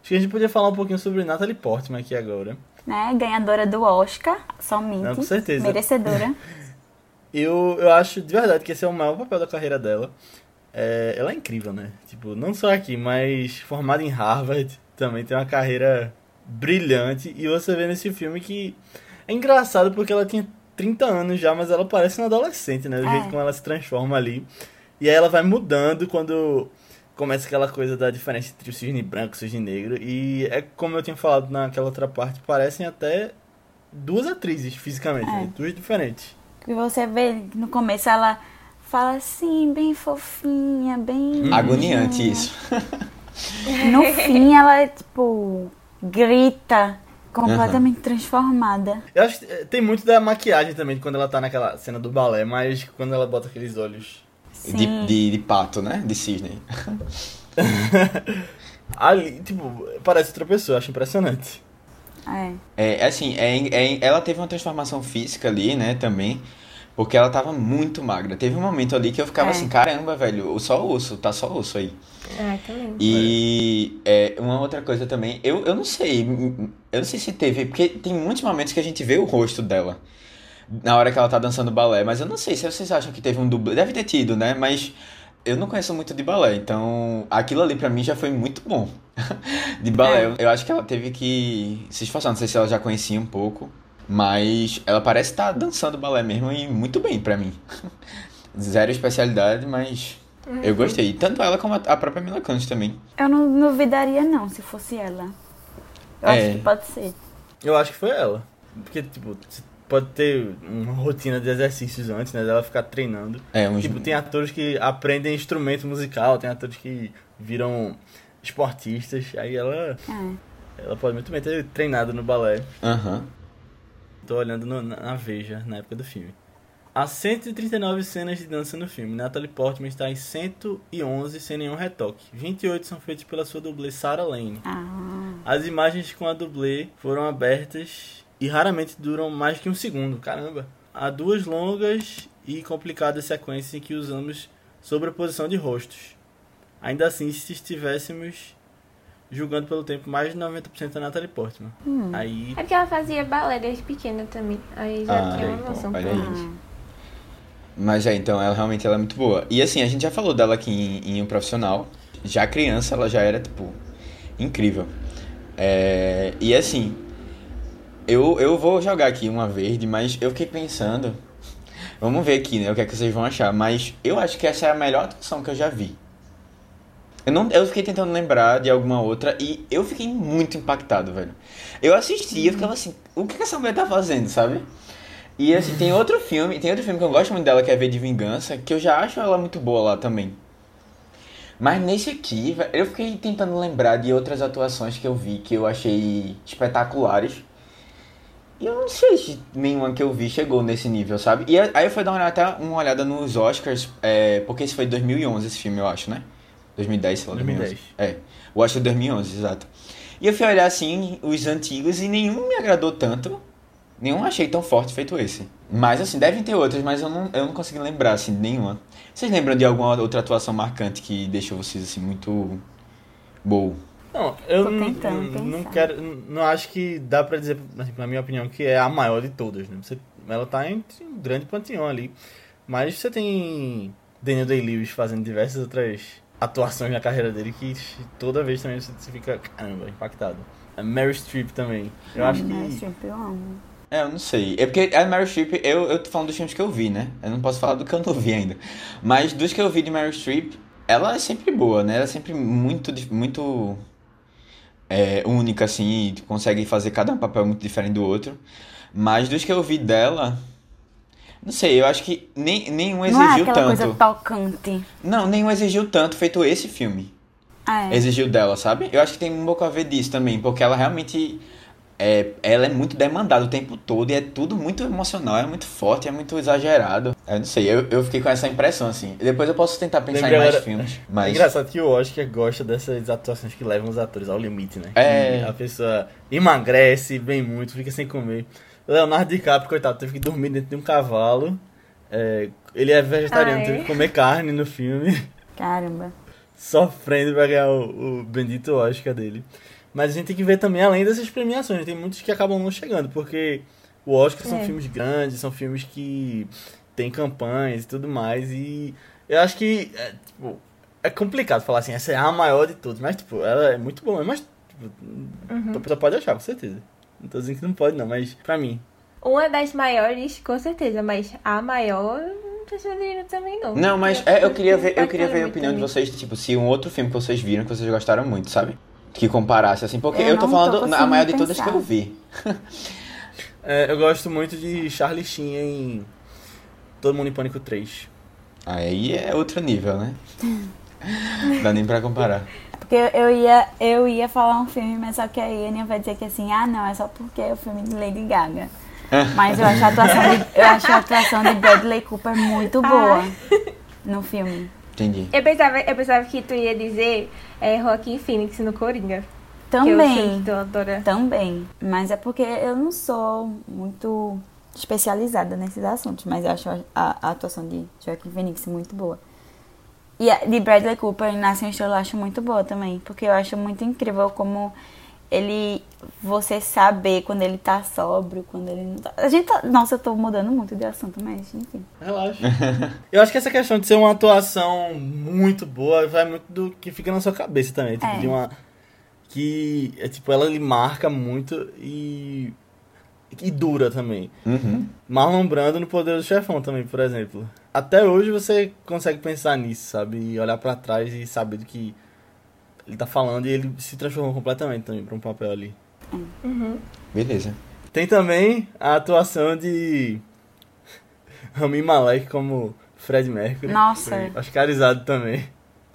[SPEAKER 4] Acho que a gente podia falar um pouquinho sobre Natalie Portman aqui agora.
[SPEAKER 2] Né? Ganhadora do Oscar, somente.
[SPEAKER 4] Não, com certeza.
[SPEAKER 2] Merecedora. (laughs)
[SPEAKER 4] Eu, eu acho de verdade que esse é o maior papel da carreira dela. É, ela é incrível, né? Tipo, não só aqui, mas formada em Harvard, também tem uma carreira brilhante. E você vê nesse filme que é engraçado porque ela tinha 30 anos já, mas ela parece uma adolescente, né? Do
[SPEAKER 2] É.
[SPEAKER 4] jeito como ela se transforma ali. E aí ela vai mudando quando começa aquela coisa da diferença entre o cisne branco e o cisne negro. E é como eu tinha falado naquela outra parte, parecem até duas atrizes fisicamente,
[SPEAKER 2] É.
[SPEAKER 4] né? duas diferentes.
[SPEAKER 2] Que você vê no começo ela fala assim, bem fofinha, bem.
[SPEAKER 3] Agoniante isso. (laughs)
[SPEAKER 2] No fim ela, tipo, grita, completamente transformada.
[SPEAKER 4] Eu acho que eh, tem muito da maquiagem também, quando ela tá naquela cena do balé, mas quando ela bota aqueles olhos.
[SPEAKER 3] De, de, de pato, né? De cisne. (laughs)
[SPEAKER 4] Ali, tipo, parece outra pessoa, acho impressionante.
[SPEAKER 2] É.
[SPEAKER 3] É, assim, é, é- ela teve uma transformação física ali, né, também. Porque ela tava muito magra. Teve um momento ali que eu ficava
[SPEAKER 2] É.
[SPEAKER 3] assim, caramba, velho, só osso, tá só osso aí.
[SPEAKER 1] Ah, também.
[SPEAKER 3] E é, uma outra coisa também, eu, eu não sei, eu não sei se teve, porque tem muitos momentos que a gente vê o rosto dela na hora que ela tá dançando balé, mas eu não sei se vocês acham que teve um dublê, deve ter tido, né? Mas eu não conheço muito de balé, então aquilo ali pra mim já foi muito bom. (laughs) de balé,
[SPEAKER 2] É.
[SPEAKER 3] eu, eu acho que ela teve que se esforçar, não sei se ela já conhecia um pouco, mas ela parece estar dançando balé mesmo e muito bem pra mim. (laughs) Zero especialidade, mas eu gostei. Tanto ela como a própria Mila Kunis também.
[SPEAKER 2] Eu não duvidaria não se fosse ela. Eu
[SPEAKER 3] É.
[SPEAKER 2] acho que pode ser.
[SPEAKER 4] Eu acho que foi ela. Porque, tipo, você pode ter uma rotina de exercícios antes, né? Dela ficar treinando.
[SPEAKER 3] É, uns...
[SPEAKER 4] Tipo, tem atores que aprendem instrumento musical, tem atores que viram esportistas. Aí ela,
[SPEAKER 2] É.
[SPEAKER 4] ela pode muito bem ter treinado no balé.
[SPEAKER 3] Aham.
[SPEAKER 4] Tô olhando no- na, Veja, na época do filme. Há 139 cenas de dança no filme. Natalie Portman está em 111 sem nenhum retoque. 28 são feitas pela sua dublê Sarah Lane.
[SPEAKER 2] Ah.
[SPEAKER 4] As imagens com a dublê foram abertas e raramente duram mais que um segundo. Caramba! Há duas longas e complicadas sequências em que usamos sobreposição de rostos. Ainda assim, se estivéssemos julgando pelo tempo mais de 90% da Natalie Portman. Aí
[SPEAKER 1] É porque ela fazia balé desde pequena também. Aí já
[SPEAKER 3] Ah,
[SPEAKER 1] tinha uma
[SPEAKER 3] então,
[SPEAKER 1] noção
[SPEAKER 3] olha
[SPEAKER 1] por
[SPEAKER 3] aí. Mas é, então, ela realmente ela é muito boa. E assim, a gente já falou dela aqui em, em Um Profissional. Já criança, ela já era, tipo, incrível. É, e assim, eu, eu vou jogar aqui uma verde, mas eu fiquei pensando. Vamos ver aqui, né? O que é que vocês vão achar. Mas eu acho que essa é a melhor atuação que eu já vi. Eu, não, eu fiquei tentando lembrar de alguma outra e eu fiquei muito impactado, velho. Eu assisti eu ficava assim, o que, essa mulher tá fazendo, sabe? E assim, tem outro filme, tem outro filme que eu gosto muito dela, que é V de Vingança, que eu já acho ela muito boa lá também. Mas nesse aqui, eu fiquei tentando lembrar de outras atuações que eu vi que eu achei espetaculares. E eu não sei se nenhuma que eu vi chegou nesse nível, sabe? E aí eu fui dar uma olhada, até uma olhada nos Oscars, é, porque esse foi de 2011 esse filme, eu acho, né? 2010, sei lá, 2011.
[SPEAKER 4] 2010.
[SPEAKER 3] É, o Oscar de 2011, exato. E eu fui olhar assim, os antigos, e nenhum me agradou tanto. Nenhum achei tão forte feito esse. Mas assim, devem ter outros, mas eu não, eu não consegui lembrar assim de nenhuma. Vocês lembram de alguma outra atuação marcante que deixou vocês assim muito boa?
[SPEAKER 4] Não, eu
[SPEAKER 2] Tô
[SPEAKER 4] não, não- quero. Não acho que dá pra dizer, assim, na minha opinião, que é a maior de todas, né? Você, ela tá entre um grande panteão ali. Mas você tem Daniel Day-Lewis fazendo diversas outras atuações na carreira dele que toda vez também você fica, caramba, impactado. A Mary Streep também. Eu acho que...
[SPEAKER 2] Streep eu amo.
[SPEAKER 3] É, eu não sei. É porque a Meryl Streep, eu, eu tô falando dos filmes que eu vi, né? Eu não posso falar do que eu não vi ainda. Mas dos que eu vi de Meryl Streep, ela é sempre boa, né? Ela é sempre muito, muito é, única, assim, e consegue fazer cada um papel muito diferente do outro. Mas dos que eu vi dela, não sei, eu acho que nem, nenhum
[SPEAKER 2] Não é
[SPEAKER 3] exigiu
[SPEAKER 2] aquela
[SPEAKER 3] tanto.
[SPEAKER 2] coisa tocante.
[SPEAKER 3] Não, nenhum exigiu tanto feito esse filme.
[SPEAKER 2] É.
[SPEAKER 3] Exigiu dela, sabe? Eu acho que tem um pouco a ver disso também, porque ela realmente. É, ela é muito demandada o tempo todo e é tudo muito emocional, é muito forte, é muito exagerado. Eu não sei, eu, eu fiquei com essa impressão, assim. Depois eu posso tentar pensar
[SPEAKER 4] Lembrei
[SPEAKER 3] em mais
[SPEAKER 4] agora-
[SPEAKER 3] filmes.
[SPEAKER 4] É (laughs)
[SPEAKER 3] Mas.
[SPEAKER 4] engraçado que o Oscar gosta dessas atuações que levam os atores ao limite, né?
[SPEAKER 3] É.
[SPEAKER 4] Que a pessoa emagrece bem muito, fica sem comer. Leonardo DiCaprio, coitado, teve que dormir dentro de um cavalo. É, ele é vegetariano,
[SPEAKER 1] Ai.
[SPEAKER 4] teve que comer carne no filme.
[SPEAKER 2] Caramba.
[SPEAKER 4] sofrendo pra ganhar o, o bendito Oscar dele. Mas a gente tem que ver também, além dessas premiações, né? tem muitos que acabam não chegando, porque o Oscar são
[SPEAKER 1] É.
[SPEAKER 4] filmes grandes, são filmes que tem campanhas e tudo mais, e eu acho que é, tipo, é complicado falar assim, essa é a maior de todas, mas tipo, ela é muito boa, mas tipo, a pessoa pode achar, com certeza. Não tô dizendo que não pode não, mas pra mim.
[SPEAKER 1] Uma das maiores, com certeza, mas a maior, não também não.
[SPEAKER 3] Não, mas é, eu queria ver, eu queria ver a opinião de
[SPEAKER 1] também.
[SPEAKER 3] vocês, tipo, se um outro filme que vocês viram que vocês gostaram muito, sabe? Que comparasse, assim, porque
[SPEAKER 2] Eu
[SPEAKER 3] eu tô
[SPEAKER 2] não tô
[SPEAKER 3] falando a maior de todas que eu vi.
[SPEAKER 4] É, eu gosto muito de Charlie Sheen em Todo Mundo em Pânico 3.
[SPEAKER 3] Aí é outro nível, né? (laughs) Dá nem pra comparar.
[SPEAKER 2] Porque eu ia, eu ia falar um filme, mas só que a Aninha vai dizer que assim, ah não, é só porque é o filme de Lady Gaga. (laughs) Mas eu acho a atuação de, eu acho a atuação de Bradley Cooper muito boa no filme.
[SPEAKER 3] Entendi.
[SPEAKER 1] Eu pensava, eu pensava que tu ia dizer é, Joaquim Phoenix no Coringa. Que eu sei
[SPEAKER 2] Também.
[SPEAKER 1] que tu adora.
[SPEAKER 2] Também. Mas é porque eu não sou muito especializada nesses assuntos, mas eu acho a, a atuação de Joaquin Phoenix muito boa. E a de Bradley Cooper em Nasce uma Estrela eu acho muito boa também, porque eu acho muito incrível como ele você saber quando ele tá sóbrio, quando ele não tá. A gente tá, nossa, eu tô mudando muito de assunto, mas enfim.
[SPEAKER 4] Relaxa. Eu acho que essa questão de ser uma atuação muito boa vai muito do que fica na sua cabeça também. Tipo,
[SPEAKER 2] É.
[SPEAKER 4] de uma. Que é tipo, ela lhe marca muito e. E dura também.
[SPEAKER 3] Uhum.
[SPEAKER 4] Marlon Brando no Poder do Chefão também, por exemplo. Até hoje você consegue pensar nisso, sabe? E olhar pra trás e saber do que ele tá falando e ele se transformou completamente também pra um papel ali.
[SPEAKER 1] Uhum.
[SPEAKER 3] Beleza.
[SPEAKER 4] Tem também a atuação de (laughs) Rami Malek como Fred Mercury.
[SPEAKER 2] Nossa.
[SPEAKER 4] Foi Oscarizado também.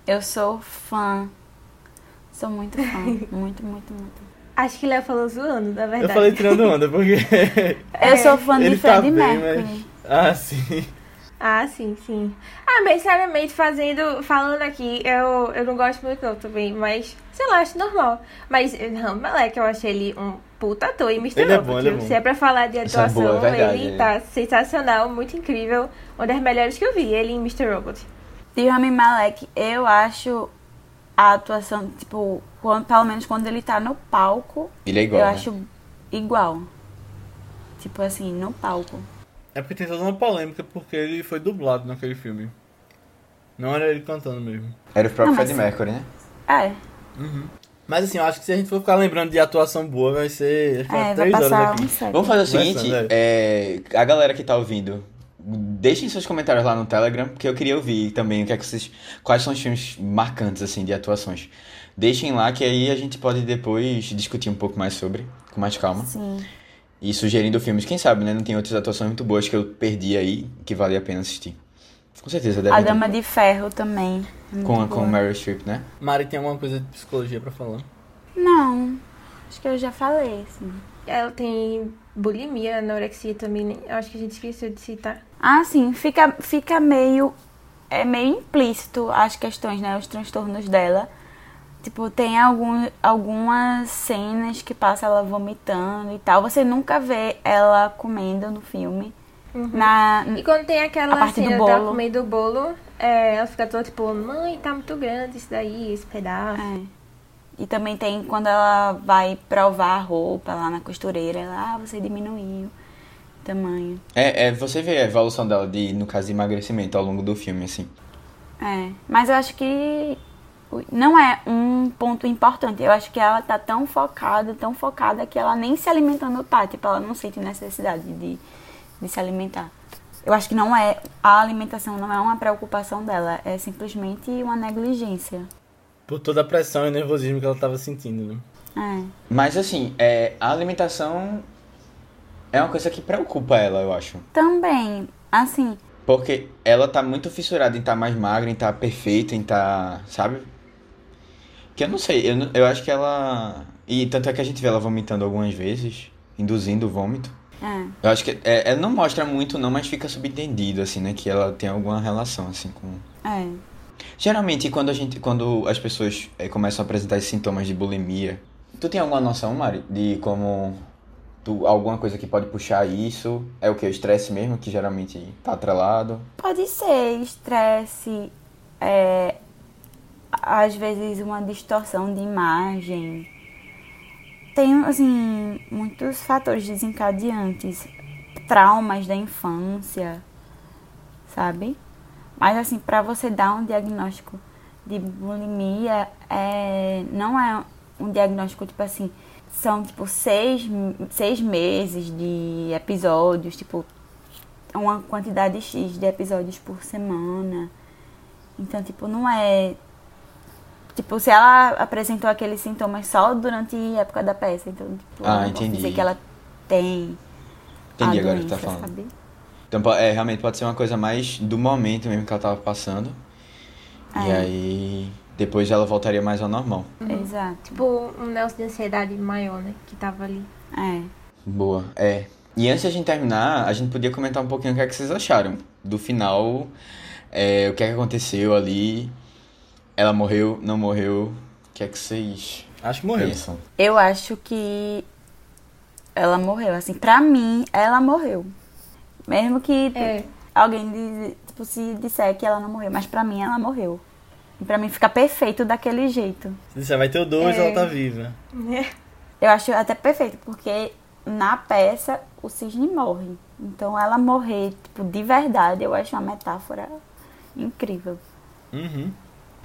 [SPEAKER 2] Eu sou fã. Sou muito fã. (laughs) muito, muito, muito.
[SPEAKER 1] Acho que Léo falou zoando, na verdade.
[SPEAKER 4] Eu falei tirando onda, porque
[SPEAKER 2] Eu sou fã (laughs) de
[SPEAKER 4] ele tá
[SPEAKER 2] Freddie
[SPEAKER 4] bem,
[SPEAKER 2] Mercury.
[SPEAKER 4] mas... Ah, sim.
[SPEAKER 1] Ah, sim, sim. Ah, mas sinceramente, fazendo, falando aqui, eu, eu não gosto muito não também, mas, sei lá, acho normal. Mas Rami Malek, eu achei ele um puta ator e Mr.
[SPEAKER 4] Ele é
[SPEAKER 1] Robot.
[SPEAKER 4] bom, ele é bom.
[SPEAKER 1] Se é pra falar de
[SPEAKER 3] Isso é
[SPEAKER 1] atuação,
[SPEAKER 3] boa, é verdade,
[SPEAKER 1] ele
[SPEAKER 3] é.
[SPEAKER 1] tá sensacional, muito incrível. Uma das melhores que eu vi, ele em Mr. Robot.
[SPEAKER 2] De Rami Malek, eu acho a atuação, tipo, quando- pelo menos quando ele tá no palco,
[SPEAKER 3] Ele é igual.
[SPEAKER 2] eu
[SPEAKER 3] né?
[SPEAKER 2] acho igual. Tipo assim, no palco.
[SPEAKER 4] É porque tem toda uma polêmica porque ele foi dublado naquele filme. Não era ele cantando mesmo.
[SPEAKER 3] Era o próprio
[SPEAKER 2] Não, mas-
[SPEAKER 3] Freddie Mercury, né?
[SPEAKER 2] É,
[SPEAKER 4] Mas assim, eu acho que se a gente for ficar lembrando de atuação boa, vai ser. Vai ficar
[SPEAKER 2] é vai
[SPEAKER 4] três horas
[SPEAKER 2] passar
[SPEAKER 4] aqui.
[SPEAKER 3] Vamos fazer o seguinte, é, a galera que tá ouvindo, deixem seus comentários lá no Telegram, porque eu queria ouvir também o que é que vocês, quais são os filmes marcantes assim de atuações. Deixem lá que aí a gente pode depois discutir um pouco mais sobre, com mais calma.
[SPEAKER 2] Sim.
[SPEAKER 3] E sugerindo filmes, quem sabe, né? Não tem outras atuações muito boas que eu perdi aí, que vale a pena assistir. Com certeza deve
[SPEAKER 2] A
[SPEAKER 3] ter.
[SPEAKER 2] Dama de Ferro também. é
[SPEAKER 3] com, com
[SPEAKER 2] boa.
[SPEAKER 3] Meryl Streep, né?
[SPEAKER 4] Mari tem alguma coisa de psicologia pra falar?
[SPEAKER 2] Não, acho que eu já falei, assim.
[SPEAKER 1] Ela tem bulimia, anorexia também, né? Eu acho que a gente esqueceu de citar.
[SPEAKER 2] Ah, sim, fica, fica meio. É meio implícito as questões, né? Os transtornos dela. Tipo, tem algum, algumas cenas que passa ela vomitando e tal. Você nunca vê ela comendo no filme. Na,
[SPEAKER 1] E quando tem aquela
[SPEAKER 2] A parte do
[SPEAKER 1] cena dela
[SPEAKER 2] bolo.
[SPEAKER 1] comendo o bolo, é, ela fica toda tipo, mãe, tá muito grande isso daí, esse pedaço.
[SPEAKER 2] é. E também tem quando ela vai provar a roupa lá na costureira. Ela, ah, você diminuiu. tamanho.
[SPEAKER 3] É, é, você vê a evolução dela, de, no caso de emagrecimento, ao longo do filme, assim.
[SPEAKER 2] É, mas eu acho que não é um ponto importante. Eu acho que ela tá tão focada, tão focada, que ela nem se alimentando tá. Tipo, ela não sente necessidade de, de se alimentar. Eu acho que não é. A alimentação não é uma preocupação dela, é simplesmente uma negligência.
[SPEAKER 4] Por toda a pressão e nervosismo que ela tava sentindo, né?
[SPEAKER 2] É.
[SPEAKER 3] Mas, assim, é, a alimentação é uma coisa que preocupa ela, eu acho.
[SPEAKER 2] Também, assim,
[SPEAKER 3] Porque ela tá muito fissurada em estar mais magra, em estar perfeita, em estar, sabe? Que eu não sei, eu, não- eu acho que ela. E tanto é que a gente vê ela vomitando algumas vezes, induzindo o vômito.
[SPEAKER 2] é.
[SPEAKER 3] Eu acho que é, ela não mostra muito, não, mas fica subentendido, assim, né? Que ela tem alguma relação, assim, com.
[SPEAKER 2] É.
[SPEAKER 3] Geralmente, quando a gente, quando as pessoas eh, começam a apresentar esses sintomas de bulimia, tu tem alguma noção, Mari, de como tu, alguma coisa que pode puxar isso? É o que? O estresse mesmo, que geralmente tá atrelado?
[SPEAKER 2] Pode ser estresse, é, às vezes uma distorção de imagem. Tem, assim, muitos fatores desencadeantes. Traumas da infância, sabe? Mas, assim, pra você dar um diagnóstico de bulimia, é, não é um diagnóstico, tipo assim, são, tipo, seis, seis meses de episódios, tipo, uma quantidade X de episódios por semana. Então, tipo, não é. Tipo, se ela apresentou aqueles sintomas só durante a época da peça, então, tipo,
[SPEAKER 3] Ah, entendi.
[SPEAKER 2] dizer que ela tem.
[SPEAKER 3] Entendi
[SPEAKER 2] a
[SPEAKER 3] agora o que tá falando.
[SPEAKER 2] sabe?
[SPEAKER 3] Então, é, realmente pode ser uma coisa mais do momento mesmo que ela tava passando. E aí, depois ela voltaria mais ao normal.
[SPEAKER 2] Exato.
[SPEAKER 1] Tipo, um Nelson de ansiedade maior, né? Que tava ali.
[SPEAKER 2] É.
[SPEAKER 3] Boa, é. E antes de a gente terminar, a gente podia comentar um pouquinho o que é que vocês acharam do final, é, o que é que aconteceu ali, ela morreu, não morreu, o que é que vocês
[SPEAKER 4] Acho que morreu.
[SPEAKER 3] pensam?
[SPEAKER 2] Eu acho que ela morreu. Assim, pra mim, ela morreu. Mesmo que
[SPEAKER 1] É.
[SPEAKER 2] alguém diz- tipo, se disser que ela não morreu, mas pra mim ela morreu. E pra mim fica perfeito daquele jeito.
[SPEAKER 4] Se disser vai ter o 2,
[SPEAKER 1] É.
[SPEAKER 4] ela tá viva.
[SPEAKER 2] Eu acho até perfeito, porque na peça o cisne morre. Então ela morrer, tipo, de verdade, eu acho uma metáfora incrível.
[SPEAKER 4] Uhum.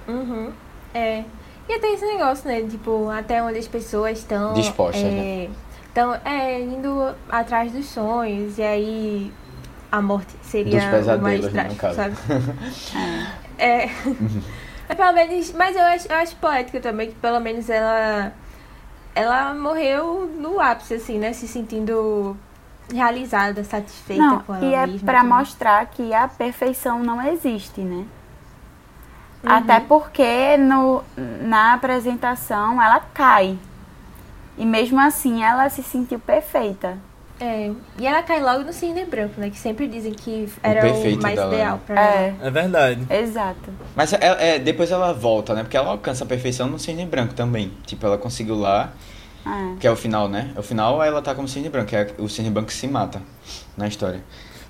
[SPEAKER 1] Uhum. É. E tem esse negócio, né? Tipo, até onde as pessoas estão.
[SPEAKER 3] Dispostas,
[SPEAKER 1] é,
[SPEAKER 3] né?
[SPEAKER 1] Estão é, indo atrás dos sonhos. E aí a morte seria
[SPEAKER 3] Dos
[SPEAKER 1] o mais
[SPEAKER 3] pesadelos, né, no caso.
[SPEAKER 1] sabe? (laughs) É. Mas pelo menos. Mas eu acho, eu acho poético também que pelo menos ela. Ela morreu no ápice, assim, né? Se sentindo realizada, satisfeita
[SPEAKER 2] Não,
[SPEAKER 1] com ela
[SPEAKER 2] e é
[SPEAKER 1] mesma.
[SPEAKER 2] pra
[SPEAKER 1] também.
[SPEAKER 2] mostrar que a perfeição não existe, né?
[SPEAKER 1] Uhum.
[SPEAKER 2] Até porque no, na apresentação ela cai. E mesmo assim ela se sentiu perfeita.
[SPEAKER 1] É, e ela cai logo no cisne branco, né? Que sempre dizem que era o,
[SPEAKER 3] perfeito
[SPEAKER 1] mais
[SPEAKER 3] dela,
[SPEAKER 1] ideal
[SPEAKER 3] né?
[SPEAKER 1] pra ela.
[SPEAKER 2] É,
[SPEAKER 4] É verdade.
[SPEAKER 2] exato.
[SPEAKER 3] Mas ela- é, depois ela volta, né? Porque ela alcança a perfeição no cisne branco também. Tipo, ela conseguiu lá,
[SPEAKER 2] É.
[SPEAKER 3] que é o final, né? O final ela tá como cisne branco, que é o cisne branco que se mata na história.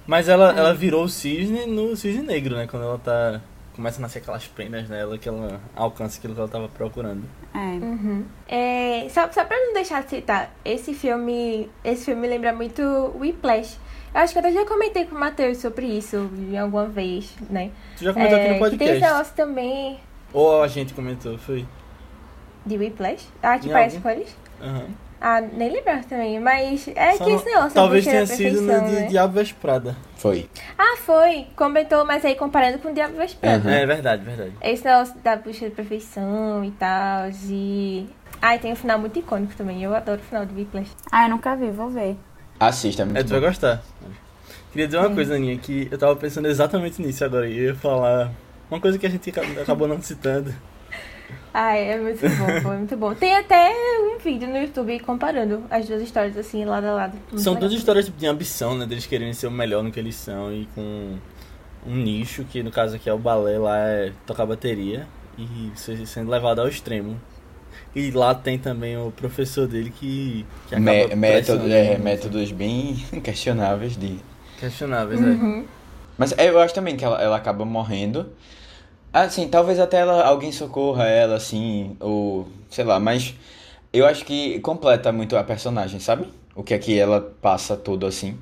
[SPEAKER 4] Mas ela, ela virou o cisne no cisne negro, né? Quando ela tá. Começa a nascer aquelas penas nela que ela alcança aquilo que ela tava procurando.
[SPEAKER 2] É.
[SPEAKER 1] Uhum. É, só, só pra não deixar de citar, esse filme, esse filme lembra muito Whiplash. Eu acho que eu até já comentei com o Matheus sobre isso em alguma vez, né?
[SPEAKER 4] Tu já comentou aqui no
[SPEAKER 1] que tem esse
[SPEAKER 4] podcast.
[SPEAKER 1] negócio também
[SPEAKER 4] Ou a gente comentou, foi?
[SPEAKER 1] de Whiplash. Ah, que
[SPEAKER 4] Em
[SPEAKER 1] parece
[SPEAKER 4] algum?
[SPEAKER 1] com eles?
[SPEAKER 4] Aham.
[SPEAKER 1] Ah, nem lembrava também, mas é
[SPEAKER 4] Só
[SPEAKER 1] que
[SPEAKER 4] não-
[SPEAKER 1] esse negócio
[SPEAKER 4] Talvez tenha sido no de
[SPEAKER 1] né?
[SPEAKER 4] Diabo Veste Prada.
[SPEAKER 3] Foi.
[SPEAKER 1] Ah, foi. Comentou, mas aí comparando com o Diabo Veste Prada.
[SPEAKER 3] Uhum.
[SPEAKER 4] É verdade, verdade.
[SPEAKER 1] Esse negócio da busca da perfeição e tal, e... Ah, e tem um final muito icônico também. Eu adoro o final de Whiplash.
[SPEAKER 2] Ah, eu nunca vi, vou ver.
[SPEAKER 3] Assista, é muito
[SPEAKER 4] É, tu vai gostar. Queria dizer uma coisa, Aninha, que eu tava pensando exatamente nisso agora. E eu ia falar uma coisa que a gente aca- acabou não citando.
[SPEAKER 1] Ai, é muito bom, foi muito bom. Tem até um vídeo no YouTube comparando as duas histórias, assim, lado a lado. Muito
[SPEAKER 4] São
[SPEAKER 1] legal.
[SPEAKER 4] duas histórias de ambição, né? Deles quererem ser o melhor no que eles são e com um nicho, que no caso aqui é o balé, lá é tocar bateria. E você sendo levado ao extremo. E lá tem também o professor dele que, que acaba
[SPEAKER 3] Mé- método, é, métodos bem (laughs) questionáveis de
[SPEAKER 4] questionáveis, é.
[SPEAKER 1] Uhum.
[SPEAKER 3] Mas eu acho também que ela, ela acaba morrendo. Assim, talvez até ela, alguém socorra ela, assim, ou sei lá, mas eu acho que completa muito a personagem, sabe? O que é que ela passa tudo assim.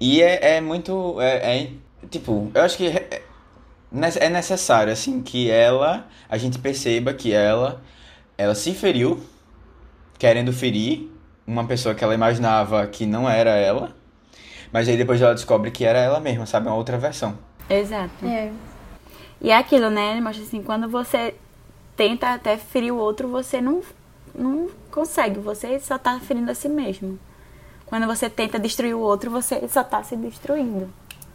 [SPEAKER 3] E é, é muito. É, é, tipo, eu acho que é, é necessário, assim, que ela. A gente perceba que ela. Ela se feriu, querendo ferir uma pessoa que ela imaginava que não era ela. Mas aí depois ela descobre que era ela mesma, sabe? Uma outra versão.
[SPEAKER 2] Exato.
[SPEAKER 1] É.
[SPEAKER 2] E é aquilo, né? Ele mostra assim, quando você tenta até ferir o outro, você não, não consegue. Você só tá ferindo a si mesmo. Quando você tenta destruir o outro, você só tá se destruindo.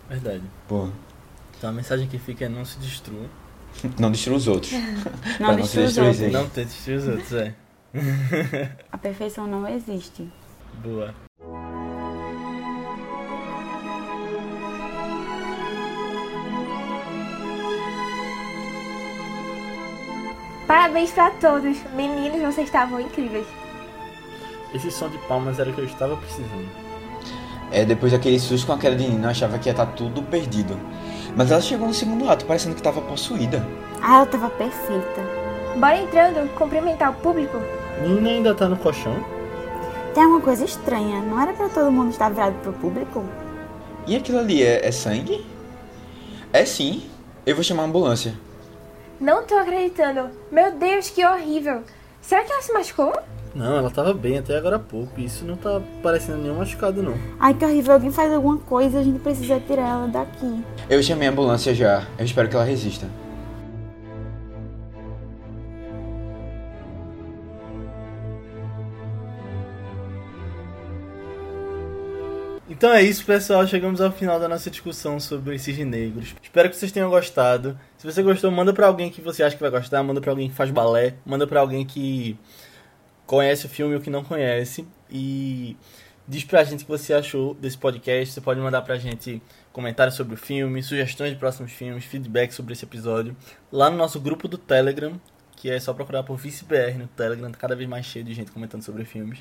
[SPEAKER 4] Verdade.
[SPEAKER 3] Pô.
[SPEAKER 4] Então a mensagem que fica é não se destrua. (laughs)
[SPEAKER 3] Não destrua os outros. (laughs)
[SPEAKER 2] Não
[SPEAKER 3] Pra
[SPEAKER 2] destrua os
[SPEAKER 3] se destruir,
[SPEAKER 2] outros.
[SPEAKER 4] Não destruir os outros, é.
[SPEAKER 2] A perfeição não existe.
[SPEAKER 4] Boa.
[SPEAKER 1] Parabéns pra todos. Meninos, vocês estavam incríveis.
[SPEAKER 4] Esse som de palmas era o que eu estava precisando.
[SPEAKER 3] É, depois daquele susto com a queda de Nina, eu achava que ia estar tudo perdido. Mas ela chegou no segundo ato, parecendo que tava possuída.
[SPEAKER 2] Ah, ela tava perfeita.
[SPEAKER 1] Bora entrando, cumprimentar o público?
[SPEAKER 4] Nina ainda tá no colchão?
[SPEAKER 2] Tem uma coisa estranha. Não era pra todo mundo estar virado pro público?
[SPEAKER 3] E aquilo ali é, é sangue? É sim. Eu vou chamar a ambulância.
[SPEAKER 1] Não tô acreditando. Meu Deus, que horrível. Será que ela se machucou?
[SPEAKER 4] Não, ela tava bem até agora há pouco. Isso não tá parecendo nenhum machucado, não.
[SPEAKER 2] Ai, que horrível. Alguém faz alguma coisa, a gente precisa tirar ela daqui.
[SPEAKER 3] Eu chamei a ambulância já. Eu espero que ela resista.
[SPEAKER 4] Então é isso, pessoal. Chegamos ao final da nossa discussão sobre cisne negros. Espero que vocês tenham gostado. Se você gostou, manda pra alguém que você acha que vai gostar, manda pra alguém que faz balé, manda pra alguém que conhece o filme ou que não conhece e diz pra gente o que você achou desse podcast. Você pode mandar pra gente comentários sobre o filme, sugestões de próximos filmes, feedback sobre esse episódio lá no nosso grupo do Telegram, que é só procurar por ViceBR no Telegram, tá cada vez mais cheio de gente comentando sobre filmes.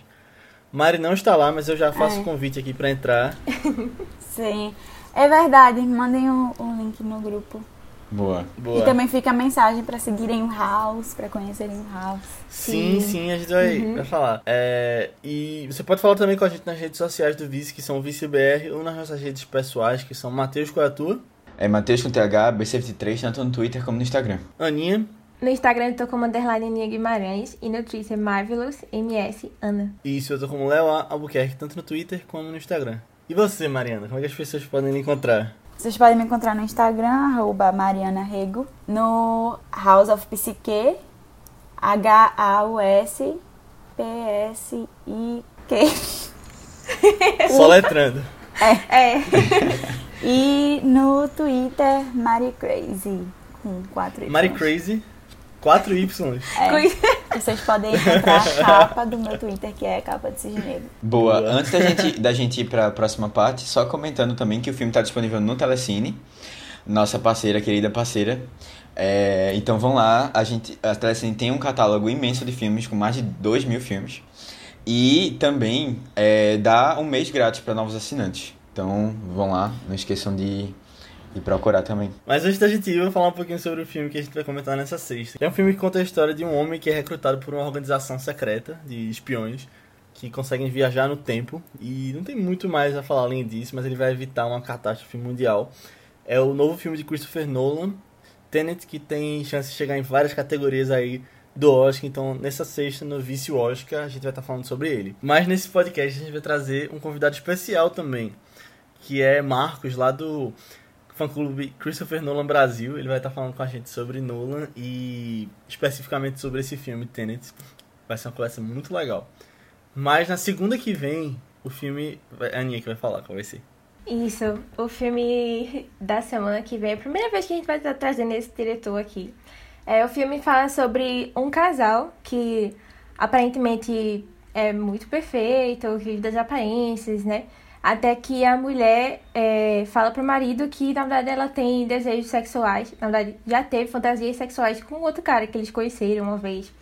[SPEAKER 4] Mari não está lá, mas eu já faço o
[SPEAKER 2] É.
[SPEAKER 4] convite aqui pra entrar. (laughs)
[SPEAKER 2] Sim. É verdade. Mandem o, o link no grupo.
[SPEAKER 3] Boa.
[SPEAKER 4] Boa.
[SPEAKER 2] E também fica a mensagem pra seguirem o House, pra conhecerem o House.
[SPEAKER 4] Sim, sim, a gente vai, vai falar. É, e você pode falar também com a gente nas redes sociais do Vice, que são o ViceBR, ou nas nossas redes pessoais, que são Matheus qual é a tua?
[SPEAKER 3] É Matheus com TH, B73, tanto no Twitter como no Instagram.
[SPEAKER 4] Aninha.
[SPEAKER 1] No Instagram eu tô como underline Aninha Guimarães e no Twitter Marvelous MS Ana.
[SPEAKER 4] E isso eu tô como Léo. Albuquerque, tanto no Twitter como no Instagram. E você, Mariana, como é que as pessoas podem lhe encontrar?
[SPEAKER 2] Vocês podem me encontrar no Instagram, arroba Mariana Rego, no House of Psique, H-A-U-S P-S-I-Q.
[SPEAKER 4] Só (laughs) letrando.
[SPEAKER 1] É.
[SPEAKER 2] E no Twitter, Mari Crazy, com quatro.
[SPEAKER 4] Mari Crazy, 4 Y.
[SPEAKER 2] É, vocês podem encontrar a capa do meu Twitter, que é a capa de Cisne Negro.
[SPEAKER 3] Boa.
[SPEAKER 4] Boa.
[SPEAKER 3] Antes da gente, da gente ir pra próxima parte, só comentando também que o filme tá disponível no Telecine. Nossa parceira, querida parceira. É, então vão lá, a, gente, a Telecine tem um catálogo imenso de filmes, com mais de 2 mil filmes. E também é, dá um mês grátis para novos assinantes. Então vão lá, não esqueçam de, de procurar também.
[SPEAKER 4] Mas antes da gente ir, eu vou falar um pouquinho sobre o filme que a gente vai comentar nessa sexta. É um filme que conta a história de um homem que é recrutado por uma organização secreta de espiões que conseguem viajar no tempo. E não tem muito mais a falar além disso, mas ele vai evitar uma catástrofe mundial. É o novo filme de Christopher Nolan, Tenet, que tem chance de chegar em várias categorias aí do Oscar. Então, nessa sexta, no Vício Oscar, a gente vai estar falando sobre ele. Mas nesse podcast, a gente vai trazer um convidado especial também, que é Marcos, lá do fã-clube Christopher Nolan Brasil. Ele vai estar falando com a gente sobre Nolan e especificamente sobre esse filme Tenet. Vai ser uma conversa muito legal. Mas na segunda que vem, o filme. É a Aninha que vai falar qual vai ser.
[SPEAKER 1] Isso, o filme da semana que vem, é a primeira vez que a gente vai estar trazendo esse diretor aqui. É, o filme fala sobre um casal que aparentemente é muito perfeito, vive das aparências, né? Até que a mulher é, fala pro marido que, na verdade, ela tem desejos sexuais. Na verdade, já teve fantasias sexuais com outro cara que eles conheceram uma vez.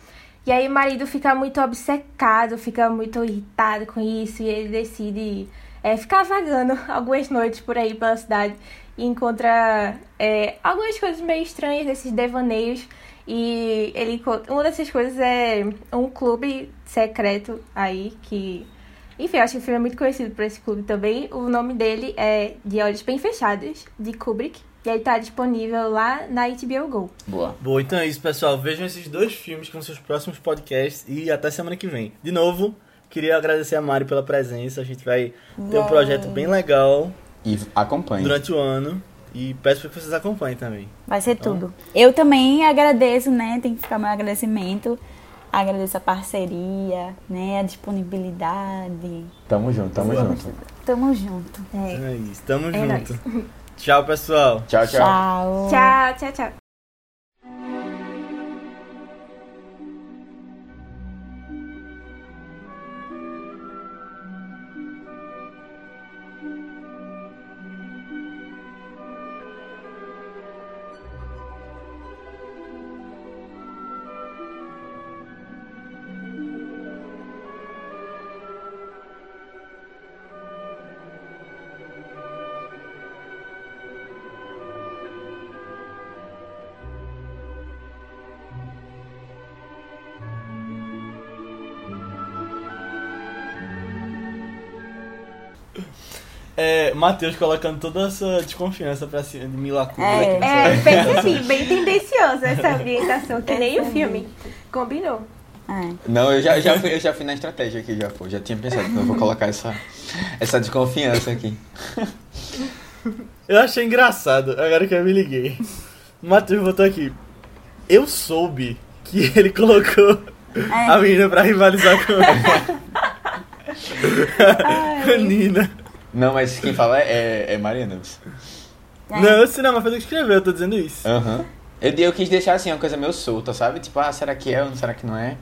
[SPEAKER 1] E aí o marido fica muito obcecado, fica muito irritado com isso e ele decide é, ficar vagando (laughs) algumas noites por aí pela cidade e encontra é, algumas coisas meio estranhas desses devaneios. E ele uma dessas coisas é um clube secreto aí que Enfim, eu acho que o filme é muito conhecido por esse clube também. O nome dele é De Olhos Bem Fechados, de Kubrick. E ele tá disponível lá na HBO Go.
[SPEAKER 3] Boa.
[SPEAKER 4] Bom, então é isso, pessoal. Vejam esses dois filmes com seus próximos podcasts e até semana que vem. De novo, queria agradecer a Mari pela presença. A gente vai ter um projeto bem legal
[SPEAKER 3] E acompanhe.
[SPEAKER 4] durante o ano. E peço para que vocês acompanhem também.
[SPEAKER 2] Vai ser tudo. Eu também agradeço, né? Tem que ficar meu agradecimento. Agradeço a parceria, né? A disponibilidade.
[SPEAKER 3] Tamo junto, tamo junto.
[SPEAKER 2] Tamo junto.
[SPEAKER 4] É isso, tamo
[SPEAKER 1] É
[SPEAKER 4] junto. Tchau, pessoal.
[SPEAKER 3] Tchau, tchau.
[SPEAKER 2] Tchau.
[SPEAKER 1] Tchau, tchau,
[SPEAKER 4] Matheus colocando toda essa desconfiança pra cima de Mila Kunis
[SPEAKER 2] É.
[SPEAKER 1] É, pensa assim, bem tendencioso essa ambientação, que nem o filme. Combinou.
[SPEAKER 2] É.
[SPEAKER 3] Não, eu já, já, fui, eu já fui na estratégia aqui, já, pô. Já tinha pensado que eu vou colocar essa, essa desconfiança aqui.
[SPEAKER 4] Eu achei engraçado, agora que eu me liguei. O Matheus botou aqui. Eu soube que ele colocou a menina pra rivalizar com (laughs) a (laughs) Nina.
[SPEAKER 3] Não, mas quem fala é, é Mariana.
[SPEAKER 2] É.
[SPEAKER 4] Não, sei não, mas foi tu que escreveu, eu tô dizendo isso.
[SPEAKER 3] Aham. Eu, eu quis deixar assim, uma coisa meio solta, sabe? Tipo, ah, será que é ou será que não é?